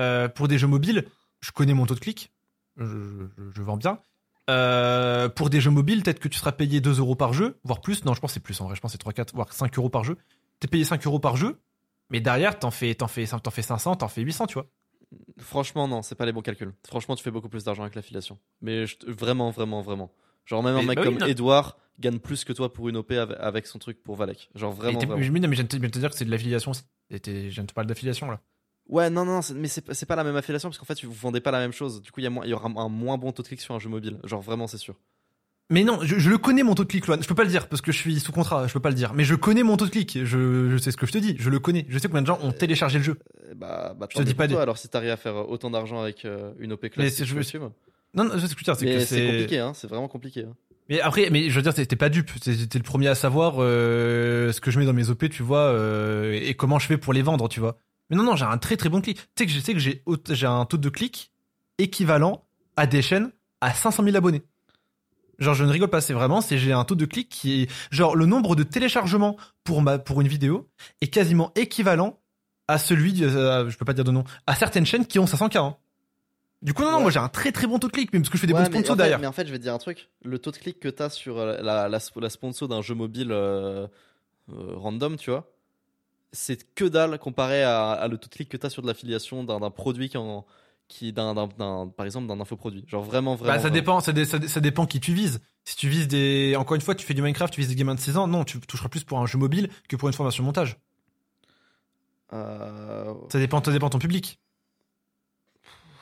Euh, pour des jeux mobiles, je connais mon taux de clic, je, je- je vends bien. Euh, pour des jeux mobiles, peut-être que tu seras payé 2 euros par jeu, voire plus. Non, je pense que c'est plus en vrai, je pense que c'est 3, 4, voire 5 euros par jeu. T'es payé 5 euros par jeu, mais derrière, t'en fais, t'en fais, t'en fais 500, t'en fais 800, tu vois. Franchement, non, c'est pas les bons calculs. Franchement, tu fais beaucoup plus d'argent avec l'affiliation. Mais je vraiment, vraiment, vraiment. Genre, même un mec bah oui, comme non. Edouard gagne plus que toi pour une OP avec, avec son truc pour Valek. Genre, vraiment, mais, mais je viens de te, dire que c'est de l'affiliation Je viens de te parler d'affiliation là. Ouais, non, non, mais c'est pas- la même affiliation parce qu'en fait, vous vendez pas la même chose. Du coup, il y, a moins- il y aura un moins bon taux de clic sur un jeu mobile. Genre, vraiment, c'est sûr. Mais non, je, je le connais mon taux de clic, Loan. Je peux pas le dire parce que je suis sous contrat, je peux pas le dire. Mais je connais mon taux de clic. Je, je sais ce que je te dis. Je le connais. Je sais combien de gens ont téléchargé le jeu. Euh, Bah, bah Je te dis pas toi, des- alors si t'arrives à faire autant d'argent avec euh, une OP Mais classique, c'est- je veux-. Non, non, je sais ce que je veux dire. C'est Mais que c'est compliqué, hein, c'est vraiment compliqué. hein. Mais après, mais je veux dire, t'es pas dupe. T'es t'es le premier à savoir euh, ce que je mets dans mes OP, tu vois, euh, et comment je fais pour les vendre, tu vois. Mais non, non, j'ai un très très bon clic. Tu sais que je sais que j'ai un taux de clic équivalent à des chaînes à 500 000 abonnés. Genre, je ne rigole pas, c'est vraiment, c'est j'ai un taux de clic qui est genre le nombre de téléchargements pour ma pour une vidéo est quasiment équivalent à celui, euh, je peux pas dire de nom, à certaines chaînes qui ont 500K. hein. Du coup, non, non, Ouais. moi j'ai un très très bon taux de clic, mais parce que je fais des Ouais, bons sponsors en fait- derrière. Mais en fait, je vais te dire un truc. Le taux de clic que t'as sur euh, la, la, la sponsor d'un jeu mobile euh, euh, random, tu vois, c'est que dalle comparé à, à le taux de clic que t'as sur de l'affiliation d'un produit qui en, qui d'un, par exemple d'un infoproduit. Genre vraiment vraiment. Bah, ça vraiment. dépend, ça, dé- ça ça dépend qui tu vises. Si tu vises des, encore une fois, tu fais du Minecraft, tu vises des gamins de 6 ans, non, tu toucheras plus pour un jeu mobile que pour une formation montage. Euh, Ça dépend, ça dépend ton public.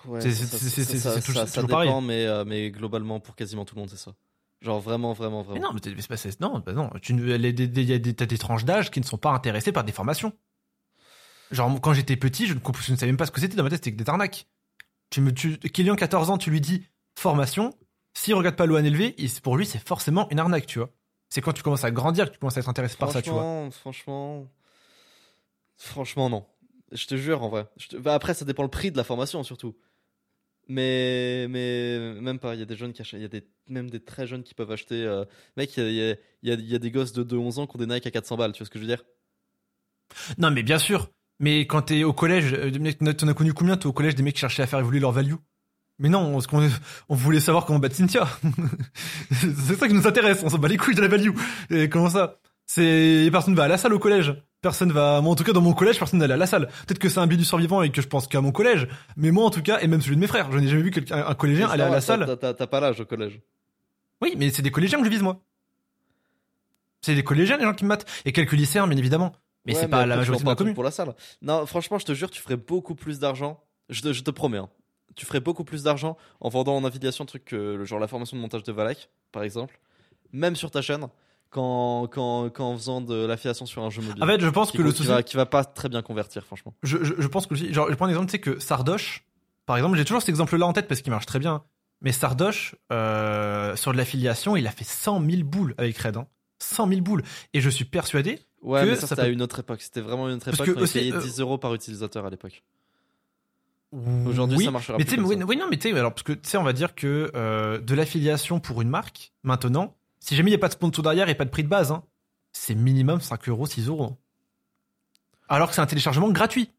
ouais, C'est- toujours- dépend, mais euh, mais globalement pour quasiment tout le monde c'est ça. Genre vraiment vraiment Mais vraiment. non, mais t'es- pas, non, bah non, tu, ne- les- des- des- y a des, t'as des tranches d'âge qui ne sont pas intéressées par des formations. Genre, quand j'étais petit, je ne, comp- je ne savais même pas ce que c'était dans ma tête, c'était que des arnaques. Tu me, tu, Kylian, 14 ans, tu lui dis formation, s'il regarde pas Loan élevé, pour lui, c'est forcément une arnaque, tu vois. C'est quand tu commences à grandir que tu commences à être intéressé par ça, tu vois. Franchement, franchement, franchement non. Je te jure en vrai. Te- bah, après ça dépend le prix de la formation surtout. Mais mais même pas. Il y a des jeunes qui achètent. Il y a des même des très jeunes qui peuvent acheter. euh, Mec, il y a, y, y a- des gosses de, de 11 ans qui ont des Nike à 400 balles. Tu vois ce que je veux dire? Non, mais bien sûr. Mais quand t'es au collège, euh, t'en as connu combien, toi, au collège, des mecs qui cherchaient à faire évoluer leur value? Mais non, qu'on on voulait savoir comment battre Cynthia. c'est ça qui nous intéresse, on s'en bat les couilles de la value. Et comment ça? C'est personne va à la salle au collège. Personne va. Moi, en tout cas, dans mon collège, personne n'allait à la salle. Peut-être que c'est un biais du survivant et que je pense qu'à mon collège. Mais moi, en tout cas, et même celui de mes frères, je n'ai jamais vu un collégien aller à la salle. t'as- pas l'âge au collège. Oui, mais c'est des collégiens que je vise, moi. C'est des collégiens, les gens qui me matent. Et quelques lycéens, bien évidemment. Mais Ouais, c'est pas la majorité de la commune. pour la salle. Non, franchement, je te jure, tu ferais beaucoup plus d'argent. Je te, je te promets. hein. Tu ferais beaucoup plus d'argent en vendant en affiliation truc que genre la formation de montage de Valak, par exemple, même sur ta chaîne, qu'en qu'en- qu'en faisant de l'affiliation sur un jeu mobile. En fait, je pense qui, que le qui souci. va, qui va pas très bien convertir, franchement. je, je, je pense que aussi, genre, je prends un exemple, tu sais que Sardoche, par exemple, j'ai toujours cet exemple-là en tête parce qu'il marche très bien. Mais Sardoche, euh, sur de l'affiliation, il a fait 100 000 boules avec Red. Hein. 100 000 boules. Et je suis persuadé. Ouais, Que mais ça, ça c'était à peut- une autre époque. C'était vraiment une autre Parce époque. que quand ils aussi, payaient euh, 10 euros par utilisateur à l'époque. Aujourd'hui, oui, ça marchera mais plus comme oui, ça. oui, non, mais tu sais, alors, parce que tu sais, on va dire que euh, de l'affiliation pour une marque, maintenant, si jamais il n'y a pas de sponsor derrière et pas de prix de base, hein, c'est minimum 5 euros, 6 euros. hein. Alors que c'est un téléchargement gratuit.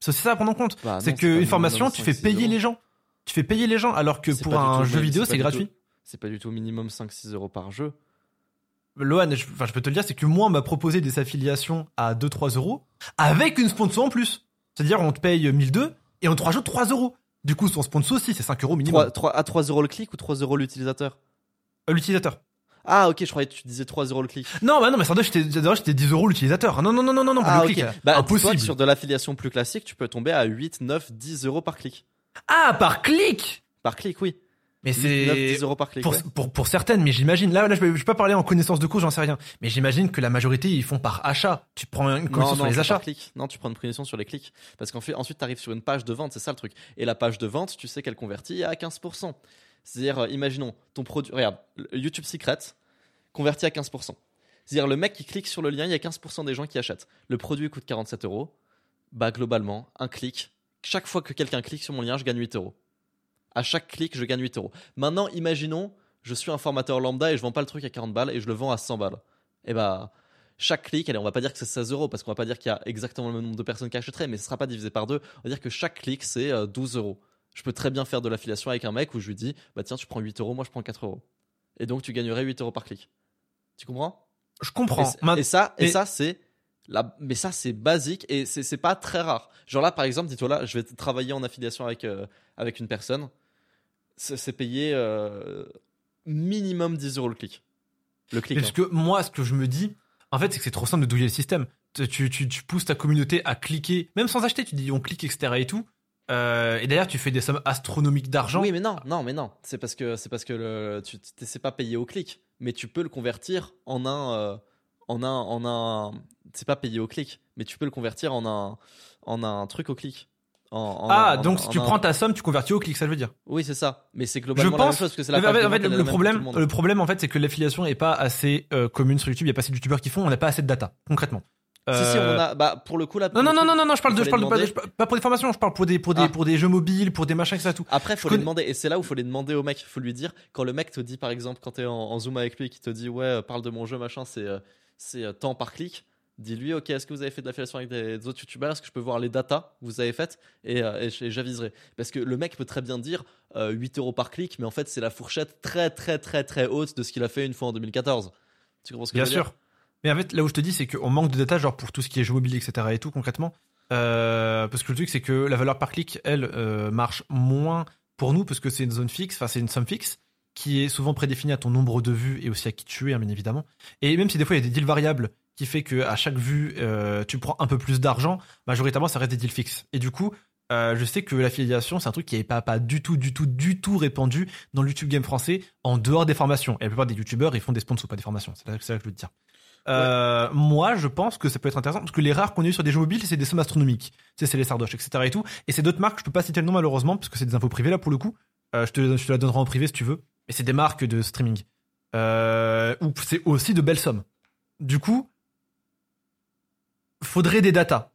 C'est ça à prendre en compte. Bah, c'est qu'une formation, tu 5, fais 6 payer les gens. Tu fais payer les gens, alors que pour un jeu vidéo, c'est gratuit. C'est pas du tout minimum 5-6 euros par jeu. Lohan, je, enfin, je peux te le dire, c'est que moi, on m'a proposé des affiliations à 2-3 euros avec une sponsor en plus. C'est-à-dire, on te paye 1002 et on te rajoute 3 euros. Du coup, son sponsor aussi, c'est 5 euros minimum. 3, 3, à 3 euros le clic ou 3 euros l'utilisateur? Euh, L'utilisateur. Ah, ok, je croyais que tu disais 3 euros le clic. Non, bah non, mais Sardoche, j'étais j'adore, j'étais 10 euros l'utilisateur. Non, non, non, non, non, non, ah, le ok. clic. Bah, Impossible. que sur de l'affiliation plus classique, tu peux tomber à 8, 9, 10 euros par clic. Ah, par clic Par clic, oui. Mais 8, 9, c'est. 10 euros par clic. Pour, ouais. pour, pour certaines, mais j'imagine, là, là je, vais, je vais pas parler en connaissance de cause, j'en sais rien. Mais j'imagine que la majorité, ils font par achat. Tu prends une commission sur les c'est achats. clic. Non, tu prends une commission sur les clics. Parce qu'en fait, ensuite, tu arrives sur une page de vente, c'est ça le truc. Et la page de vente, tu sais qu'elle convertit à 15%. C'est-à-dire, euh, imaginons, ton produit. Regarde, YouTube Secret convertit à 15%. C'est-à-dire, le mec qui clique sur le lien, il y a 15% des gens qui achètent. Le produit coûte 47 euros. Bah, globalement, un clic. Chaque fois que quelqu'un clique sur mon lien, je gagne 8 euros. À chaque clic, je gagne 8 euros. Maintenant, imaginons, je suis un formateur lambda et je vends pas le truc à 40 balles et je le vends à 100 balles. Et bah, chaque clic, allez, on va pas dire que c'est 16 euros parce qu'on va pas dire qu'il y a exactement le même nombre de personnes qui achèteraient, mais ce sera pas divisé par deux. On va dire que chaque clic, c'est euh, 12 euros. Je peux très bien faire de l'affiliation avec un mec où je lui dis, bah tiens, tu prends 8 euros, moi je prends 4 euros. Et donc tu gagnerais 8 euros par clic. Tu comprends? Je et, comprends. Ma- et ça, et et- ça c'est la, mais ça c'est basique et c'est pas très rare. Genre là, par exemple, dis-toi là, je vais travailler en affiliation avec euh, avec une personne. C'est payé euh, minimum 10 euros le clic. Le clic. Parce hein. que moi, ce que je me dis, en fait, c'est que c'est trop simple de douiller le système. Tu, tu, tu- tu pousses ta communauté à cliquer, même sans acheter, tu dis on clique, etc. et tout. Euh, et d'ailleurs, tu fais des sommes astronomiques d'argent. Oui, mais non, non, mais non. C'est parce que c'est parce que le, tu c'est pas payé au clic, mais tu peux le convertir en un, euh, en un, en un. C'est pas payé au clic, mais tu peux le convertir en un, en un truc au clic. En- en ah, en- donc si tu prends ta somme, tu convertis au clic, ça je veux dire. Oui, c'est ça. Mais c'est Je globalement la même pense. chose que c'est la en fait, le problème, le problème, en fait, c'est que l'affiliation est pas assez euh, commune sur YouTube. Il y a pas assez de youtubeurs qui font. On n'a pas assez de data, concrètement. Si, si, on a. Bah, pour le coup, là. Non, non, non, non, non, je parle de, faut je parle les de, pas, je pour des formations, je parle pour des, pour des, Ah. pour des jeux mobiles, pour des machins, etc. Tout. Après, faut Je les connais- demander, et c'est là où il faut les demander au mec. Il faut lui dire, quand le mec te dit, par exemple, quand t'es en, en zoom avec lui, qui te dit, ouais, euh, parle de mon jeu, machin, c'est euh, c'est euh, temps par clic. Dis-lui, ok, est-ce que vous avez fait de l'affiliation avec des, des autres youtubeurs? Est-ce que je peux voir les datas que vous avez faites? Et, euh, j'aviserai. Parce que le mec peut très bien dire euh, 8 euros par clic, mais en fait, c'est la fourchette très, très, très, très haute de ce qu'il a fait une fois en 2014. Tu comprends ce que Bien je veux dire? sûr. Mais en fait, là où je te dis, c'est qu'on manque de data, genre pour tout ce qui est jeux mobiles, etc. et tout, concrètement. Euh, parce que le truc, c'est que la valeur par clic, elle, euh, marche moins pour nous parce que c'est une zone fixe, enfin, c'est une somme fixe qui est souvent prédéfinie à ton nombre de vues et aussi à qui tu es, hein, bien évidemment. Et même si des fois il y a des deals variables qui fait que à chaque vue, euh, tu prends un peu plus d'argent, majoritairement, ça reste des deals fixes. Et du coup, je sais que l'affiliation, c'est un truc qui n'est pas, pas du tout, du tout, du tout répandu dans le YouTube game français en dehors des formations. Et la plupart des YouTubeurs, ils font des sponsors, pas des formations. C'est là, là que je veux te dire. Euh, Moi, je pense que ça peut être intéressant parce que les rares qu'on a eu sur des jeux mobiles, c'est des sommes astronomiques. C'est les Sardoches, etc. et tout. Et c'est d'autres marques, je peux pas citer le nom malheureusement parce que c'est des infos privées là pour le coup. Euh, je, te, je te la donnerai en privé si tu veux. Mais c'est des marques de streaming. Euh, où c'est aussi de belles sommes. Du coup, faudrait des datas.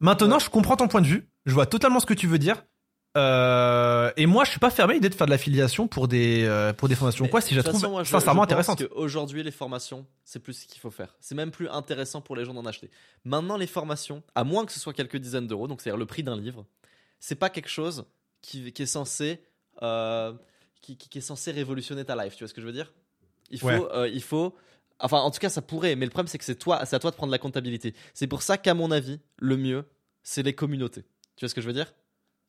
Maintenant, je comprends ton point de vue. Je vois totalement ce que tu veux dire. Euh, et moi, je suis pas fermé à l'idée de faire de l'affiliation pour des euh, pour des formations Mais quoi si je la trouve façon, moi, je- sincèrement je pense intéressante. qu'aujourd'hui, les formations, c'est plus ce qu'il faut faire. C'est même plus intéressant pour les gens d'en acheter. Maintenant, les formations, à moins que ce soit quelques dizaines d'euros, donc c'est-à-dire le prix d'un livre, c'est pas quelque chose qui, qui est censé euh, qui, est censé révolutionner ta life. Tu vois ce que je veux dire? Il faut, Ouais. il faut. Enfin, en tout cas, ça pourrait. Mais le problème, c'est que c'est toi, c'est à toi de prendre la comptabilité. C'est pour ça qu'à mon avis, le mieux, c'est les communautés. Tu vois ce que je veux dire?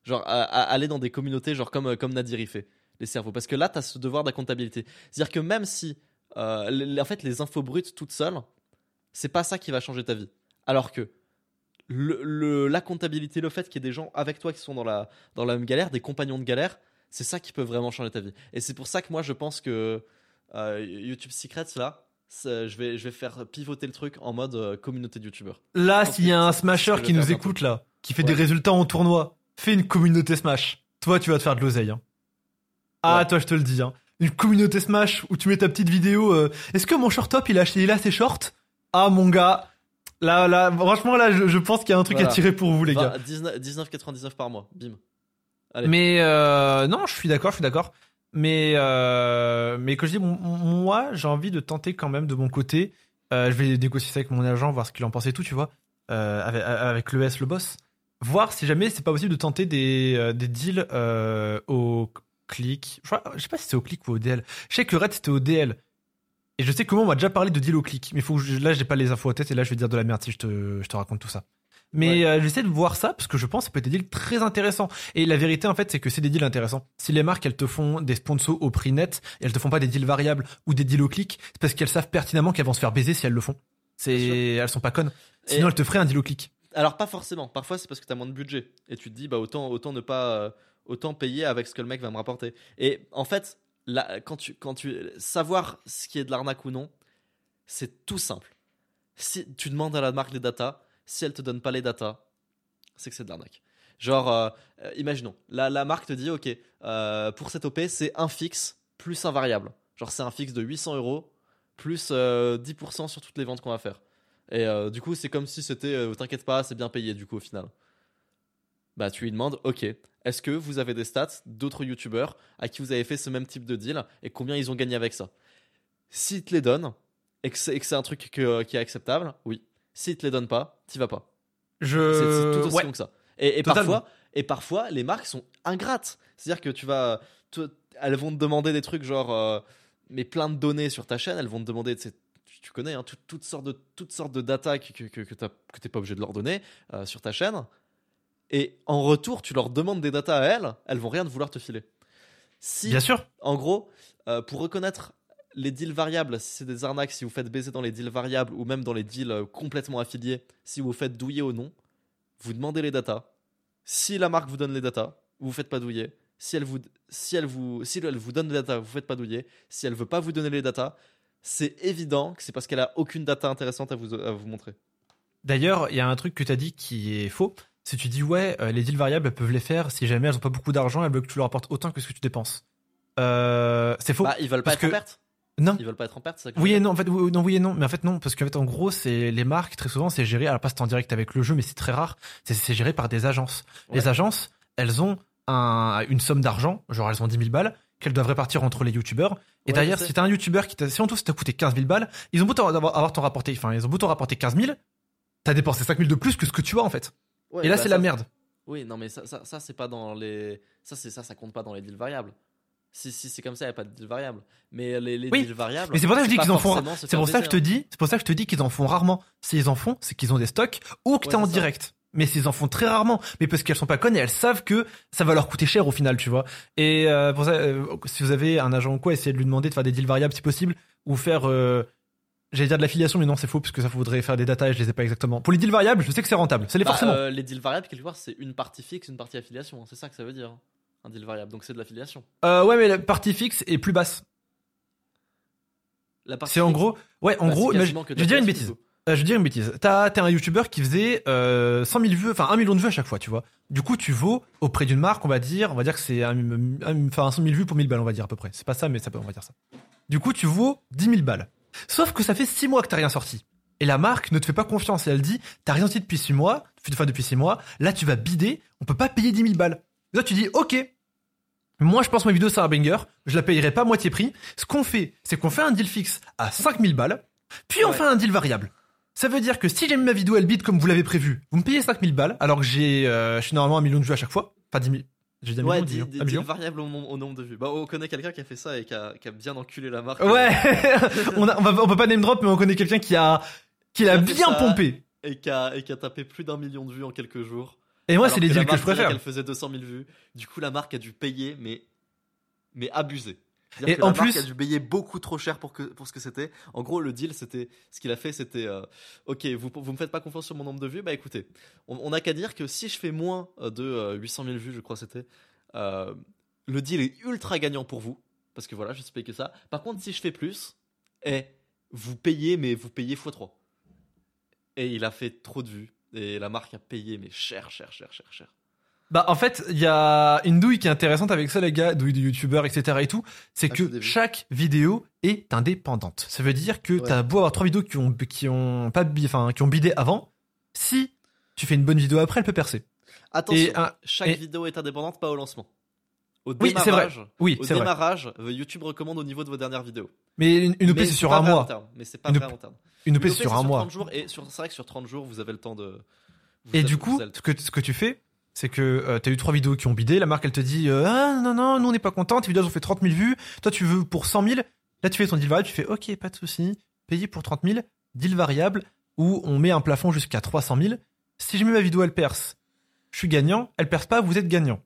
Genre à- à- aller dans des communautés, genre comme euh, comme Nadir y fait les cerveaux. Parce que là, tu as ce devoir de la comptabilité. C'est-à-dire que même si, euh, les- en fait, les infos brutes toutes seules, c'est pas ça qui va changer ta vie. Alors que le, le- la comptabilité, le fait qu'il y ait des gens avec toi qui sont dans la, dans la même galère, des compagnons de galère, c'est ça qui peut vraiment changer ta vie. Et c'est pour ça que moi, je pense que euh, YouTube Secrets, là, je vais, je vais faire pivoter le truc en mode euh, communauté de YouTubeurs. Là, s'il y a un smasher qui nous écoute là, qui fait Ouais. des résultats en tournoi, fais une communauté Smash. Toi, tu vas te faire de l'oseille. hein. Ah, Ouais. toi, je te le dis. Hein. Une communauté Smash où tu mets ta petite vidéo. euh, Est-ce que mon short top il a acheté là ses shorts? Ah mon gars. Là, là, franchement, là, je, je pense qu'il y a un truc Voilà. à tirer pour vous, les gars. 20 19 19,99 par mois, bim. Allez. Mais euh, non, je suis d'accord, je suis d'accord. Mais euh, mais quand je dis moi, j'ai envie de tenter quand même de mon côté. Je vais négocier ça avec mon agent, voir ce qu'il en pense et tout, tu vois, avec, avec le S, le boss, voir si jamais c'est pas possible de tenter des euh, des deals euh, au clic. Je, sais pas si c'est au clic ou au DL. Je sais que Red c'était au DL. Et je sais que moi on m'a déjà parlé de deal au clic, mais faut que je- là j'ai pas les infos à tête et là je vais dire de la merde si je te je te raconte tout ça. Mais euh, j'essaie de voir ça parce que je pense que ça peut être des deals très intéressants. Et la vérité, en fait, c'est que c'est des deals intéressants. Si les marques, elles te font des sponsors au prix net, et elles te font pas des deals variables ou des deals au clic, c'est parce qu'elles savent pertinemment qu'elles vont se faire baiser si elles le font. C'est, elles sont pas connes. Sinon, Et- elles te feraient un deal au clic. Alors pas forcément. Parfois c'est parce que tu as moins de budget et tu te dis bah autant autant ne pas euh, autant payer avec ce que le mec va me rapporter. Et en fait, là, quand tu quand tu savoir ce qui est de l'arnaque ou non, c'est tout simple. Si tu demandes à la marque les datas, si elle te donne pas les datas, c'est que c'est de l'arnaque. Genre, euh, euh, imaginons, la, la marque te dit, ok, pour cette OP, c'est un fixe plus un variable. Genre, c'est un fixe de 800 euros plus euh, 10% sur toutes les ventes qu'on va faire. Et euh, du coup, c'est comme si c'était, euh, t'inquiète pas, c'est bien payé du coup au final. Bah, tu lui demandes, ok, est-ce que vous avez des stats d'autres youtubeurs à qui vous avez fait ce même type de deal et combien ils ont gagné avec ça? S'ils te les donnent et que c'est un truc que- qui est acceptable, oui. S'ils te les donnent pas, t'y vas pas. C'est c'est Je, tout aussi ouais. long que ça. Et, parfois, et parfois, les marques sont ingrates. C'est-à-dire que tu vas, elles vont te demander des trucs genre, euh, mais plein de données sur ta chaîne. Elles vont te demander, tu, connais, hein, tout- toutes sortes de toutes sortes de data que que, que, que t'es pas obligé de leur donner euh, sur ta chaîne. Et en retour, tu leur demandes des datas à elles, elles vont rien de vouloir te filer. Si Bien sûr. en gros, euh, pour reconnaître les deals variables, si c'est des arnaques, si vous faites baiser dans les deals variables ou même dans les deals euh, complètement affiliés, si vous faites douiller ou non, vous demandez les datas. Si la marque vous donne les datas, vous faites pas douiller. Si elle vous, si elle vous, si elle vous donne les datas, vous faites pas douiller. Si elle veut pas vous donner les datas, c'est évident que c'est parce qu'elle a aucune data intéressante à vous, à vous montrer. D'ailleurs, il y a un truc que tu as dit qui est faux. Si tu dis, ouais, euh, les deals variables, elles peuvent les faire si jamais elles ont pas beaucoup d'argent, elles veulent que tu leur apportes autant que ce que tu dépenses. Euh, c'est faux. Bah, ils veulent pas être en perte? non. Ils veulent pas être en perte, ça Oui et non, en fait, oui, non, oui et non, mais en fait non, parce qu'en fait, en gros, c'est les marques très souvent, c'est géré. Alors pas c'est en direct avec le jeu, mais c'est très rare. C'est géré par des agences. Les agences, elles ont un, une somme d'argent, genre elles ont 10 000 balles, qu'elles doivent répartir entre les youtubeurs. Et Ouais, d'ailleurs, si t'as un youtubeur qui t'a, si en tout ça t'a coûté 15 000 balles, ils ont beau avoir, t'en rapporté, enfin, ils ont beau t'en rapporter 15 000, t'as dépensé 5 000 de plus que ce que tu as en fait. Ouais, et là, bah, c'est ça, la merde. Oui, non, mais ça, ça, ça, c'est pas dans les. Ça, c'est ça, ça compte pas dans les deals variables. Si, si c'est comme ça, il n'y a pas de deal variable. Mais les, les Oui, deals variables. Mais c'est pour ça que je dis qu'ils en font. C'est pour ça que je te dis, c'est pour ça que je te dis qu'ils en font rarement. S'ils en font, c'est qu'ils ont des stocks ou que Ouais, t'es en ça. direct. Mais ils en font très rarement. Mais parce qu'elles sont pas connes et elles savent que ça va leur coûter cher au final, tu vois. Et euh, pour ça, euh, si vous avez un agent ou quoi, essayez de lui demander de faire des deals variables si possible ou faire. euh, J'allais dire de l'affiliation, mais non, c'est faux parce que ça faudrait faire des data et je les ai pas exactement. Pour les deals variables, je sais que c'est rentable. C'est les Bah, forcément. les deals variables, quelque part, c'est une partie fixe, une partie affiliation. hein. C'est ça que ça veut dire. hein. Un deal variable. Donc c'est de l'affiliation. Ouais, mais la partie fixe est plus basse. C'est en gros, ouais, en bah, gros, mais je, vais dire une bêtise. Euh, je dire une bêtise. T'as, t'es un youtubeur qui faisait euh, 100 000 vues, enfin 1 million de vues à chaque fois, tu vois. Du coup, tu vaux auprès d'une marque, on va dire, on va dire que c'est enfin 100 000 vues pour 1000 balles, on va dire à peu près. C'est pas ça, mais ça peut, on va dire ça. Du coup, tu vaux 10 000 balles. Sauf que ça fait 6 mois que t'as rien sorti. Et la marque ne te fait pas confiance et elle dit, t'as rien sorti depuis 6 mois, enfin depuis 6 mois, là tu vas bider, on peut pas payer 10 000 balles. Et là tu dis, ok, moi, je pense que ma vidéo, c'est un banger. Je la payerai pas à moitié prix. Ce qu'on fait, c'est qu'on fait un deal fixe à 5000 balles, puis on Ouais. fait un deal variable. Ça veut dire que si j'aime ma vidéo, elle bide comme vous l'avez prévu, vous me payez 5000 balles, alors que j'ai, euh, je suis normalement un million de vues à chaque fois. Pas 10 000. J'ai dit un Ouais, million, des, dix- des- un des million. variables au, nom- au nombre de vues. Bah, on connaît quelqu'un qui a fait ça et qui a, qui a bien enculé la marque. Ouais, on, a, on, va, on peut pas name drop, mais on connaît quelqu'un qui a, qui l'a bien pompé. Et qui a, et qui a tapé plus d'un million de vues en quelques jours. Et moi, c'est les deals que je préfère. qu'elle faisait 200 000 vues. Du coup, la marque a dû payer, mais, mais abusé. Et que en la marque plus- a dû payer beaucoup trop cher pour, que, pour ce que c'était. En gros, le deal, c'était ce qu'il a fait, c'était euh, ok, vous, vous me faites pas confiance sur mon nombre de vues, bah écoutez, on n'a qu'à dire que si je fais moins euh, de euh, 800 000 vues, je crois que c'était, euh, le deal est ultra gagnant pour vous, parce que voilà, je sais que ça. Par contre, si je fais plus, eh, vous payez, mais vous payez x3. Et il a fait trop de vues. Et la marque a payé, mais cher, cher, cher, cher, cher. Bah en fait, il y a une douille qui est intéressante avec ça les gars, douille de youtubeurs, etc. et tout, c'est Ah, que chaque vidéo est indépendante. Ça veut dire que Ouais. t'as beau avoir trois vidéos qui ont qui ont pas enfin qui ont bidé avant, si tu fais une bonne vidéo après, elle peut percer. Attention, Et un- chaque et- vidéo est indépendante, pas au lancement. Au Oui, c'est vrai. démarrage, Oui, au c'est vrai. démarrage euh, YouTube recommande au niveau de vos dernières vidéos. Mais une, une OP c'est sur un mois. terme, mais c'est pas Une vrai terme. Une OP c'est sur un mois. 30 jours et c'est vrai que sur 30 jours, vous avez le temps de. vous Et avez- du coup, ce que, ce que tu fais, c'est que euh, t'as eu trois vidéos qui ont bidé. La marque, elle te dit euh, Ah non, non, nous on n'est pas content. Tes vidéos ont fait 30 000 vues. Toi, tu veux pour 100 000. Là, tu fais ton deal variable. Tu fais Ok, pas de souci. Payé pour 30 000. Deal variable où on met un plafond jusqu'à 300 000. Si jamais ma vidéo elle perce, je suis gagnant. Elle perce pas, vous êtes gagnant.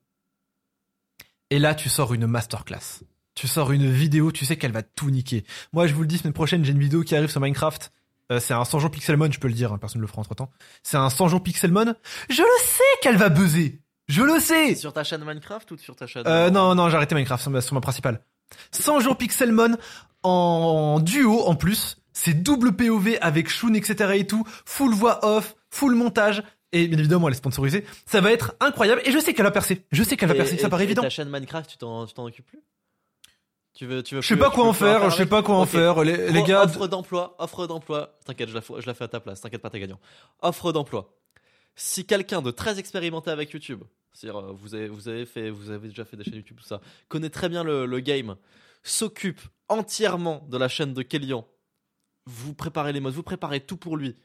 Et là, tu sors une masterclass. Tu sors une vidéo, tu sais qu'elle va tout niquer. Moi, je vous le dis, semaine prochaine, j'ai une vidéo qui arrive sur Minecraft. Euh, c'est un 100 jours Pixelmon, je peux le dire, hein, personne ne le fera entre temps. C'est un 100 jours Pixelmon. Je le sais qu'elle va buzzer. Je le sais. Sur ta chaîne Minecraft ou sur ta chaîne. Euh, non, non, j'ai arrêté Minecraft sur ma, sur ma principale. 100 jours Pixelmon en duo en plus. C'est double POV avec Shun, etc. et tout. Full voix off, full montage. Et bien évidemment, elle est sponsorisée. Ça va être incroyable. Et je sais qu'elle va percer. Je sais qu'elle va Et- percer. Ça et- paraît et évident. Ta chaîne Minecraft, tu t'en tu t'en occupes plus? Tu veux, tu veux Je sais pas quoi en faire. Je sais pas quoi en faire. Les, gars. Offre d'emploi, offre d'emploi. T'inquiète, je la, fais- je la fais à ta place. T'inquiète pas, t'es gagnant. Offre d'emploi. Si quelqu'un de très expérimenté avec YouTube, c'est-à-dire euh, vous avez, vous avez fait, vous avez déjà fait des chaînes YouTube tout ça, connaît très bien le, le game, s'occupe entièrement de la chaîne de Kélian, vous préparez les modes, vous préparez tout pour lui.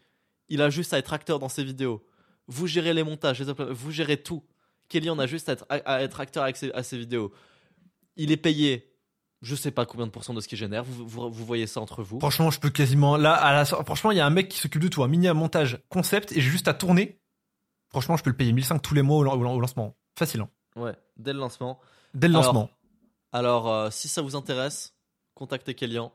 Il a juste à être acteur dans ses vidéos. Vous gérez les montages, les vous gérez tout. Kelly a juste à être, à- à être acteur avec ses, à ses vidéos. Il est payé, je sais pas combien de pourcents de ce qu'il génère. Vous, vous, vous voyez ça entre vous. Franchement, je peux quasiment. Là, à la... franchement, il y a un mec qui s'occupe de tout. Un mini montage concept et j'ai juste à tourner. Franchement, je peux le payer 1005 tous les mois au, lan- au lan- au lancement. Facile. hein. Ouais, dès le lancement. Dès le Alors, lancement. Alors, euh, si ça vous intéresse, contactez Kélian.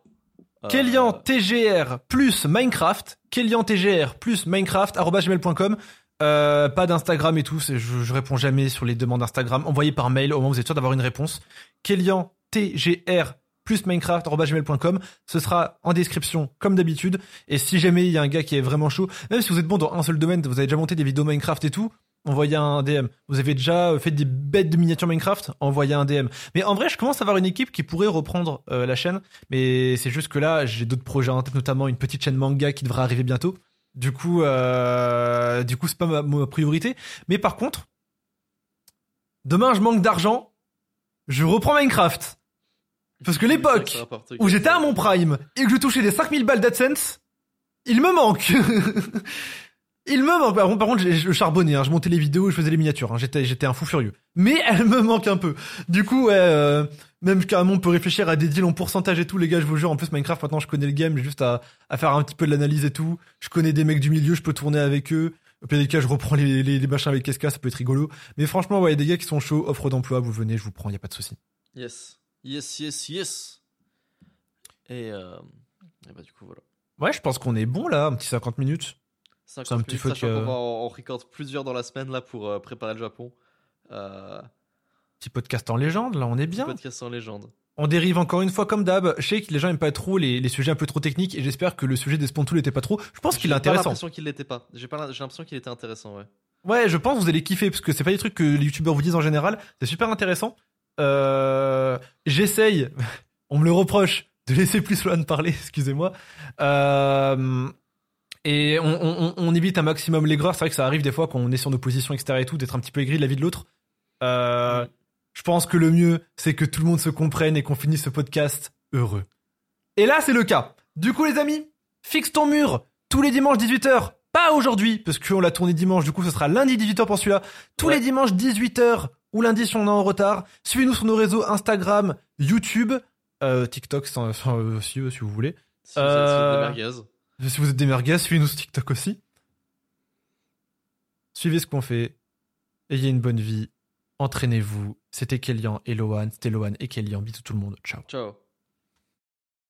Euh, Kélian TGR plus Minecraft. Kélian TGR plus Minecraft. gmail.com. Euh, pas d'Instagram et tout. Je, je réponds jamais sur les demandes Instagram. Envoyez par mail au moins vous êtes sûr d'avoir une réponse. Kélian TGR plus Minecraft arobase gmail.com. Ce sera en description comme d'habitude. Et si jamais il y a un gars qui est vraiment chaud, même si vous êtes bon dans un seul domaine, vous avez déjà monté des vidéos Minecraft et tout, envoyez un DM. Vous avez déjà fait des bêtes de miniatures Minecraft, envoyez un DM. Mais en vrai, je commence à avoir une équipe qui pourrait reprendre euh, la chaîne. Mais c'est juste que là, j'ai d'autres projets en tête, notamment une petite chaîne manga qui devra arriver bientôt. Du coup, euh, du coup, c'est pas ma priorité. Mais par contre, demain, je manque d'argent. Je reprends Minecraft. Parce que l'époque où j'étais à mon prime et que je touchais des 5000 balles d'AdSense, il me manque. il me manque. Par contre, par contre, je, charbonnais, hein. je montais les vidéos je faisais les miniatures. hein. J'étais, j'étais un fou furieux. Mais elle me manque un peu. Du coup, ouais, euh, même carrément, on peut réfléchir à des deals en pourcentage et tout, les gars, je vous jure. En plus, Minecraft, maintenant, je connais le game, j'ai juste à, à faire un petit peu de l'analyse et tout. Je connais des mecs du milieu, je peux tourner avec eux. Au pire des cas, je reprends les, les, les machins avec SK, ça peut être rigolo. Mais franchement, ouais, des gars qui sont chauds, offre d'emploi, vous venez, je vous prends, y a pas de souci. Yes. Yes, yes, yes. Et, euh, et bah, du coup, voilà. Ouais, je pense qu'on est bon là, un petit 50 minutes. 50 un petit minutes, sachant euh, qu'on va en, en record plusieurs dans la semaine là pour euh, préparer le Japon. Euh, Petit podcast en légende, là, on est bien. podcast en légende. On dérive encore une fois comme d'hab. Je sais que les gens aiment pas trop les, les sujets un peu trop techniques et j'espère que le sujet des Spontool était pas trop. Je pense qu'il est J'ai intéressant. l'impression qu'il l'était pas. J'ai j'ai l'impression qu'il était intéressant, ouais. Ouais, je pense que vous allez kiffer parce que c'est pas des trucs que les youtubeurs vous disent en général. C'est super intéressant. Euh, J'essaye, on me le reproche, de laisser plus Loan parler, excusez-moi. Euh, et on, on- on- évite un maximum l'aigreur. C'est vrai que ça arrive des fois quand on est sur nos positions, etc. et tout, d'être un petit peu aigri de la vie de l'autre. Euh, je pense que le mieux, c'est que tout le monde se comprenne et qu'on finisse ce podcast heureux. Et là, c'est le cas. Du coup, les amis, fixe ton mur tous les dimanches 18h. Pas aujourd'hui, parce qu'on l'a tourné dimanche, du coup, ce sera lundi 18h pour celui-là. Tous Ouais. les dimanches 18h ou lundi si on est en retard. Suivez-nous sur nos réseaux Instagram, YouTube, euh, TikTok sans- sans- euh, aussi, euh, si vous voulez. Si vous êtes- Euh, des merguez. Si vous êtes des merguez, suivez-nous sur TikTok aussi. Suivez ce qu'on fait. Ayez une bonne vie. Entraînez-vous. C'était Kélian et Lohan. C'était Lohan et Kélian. Bisous tout le monde. Ciao. Ciao.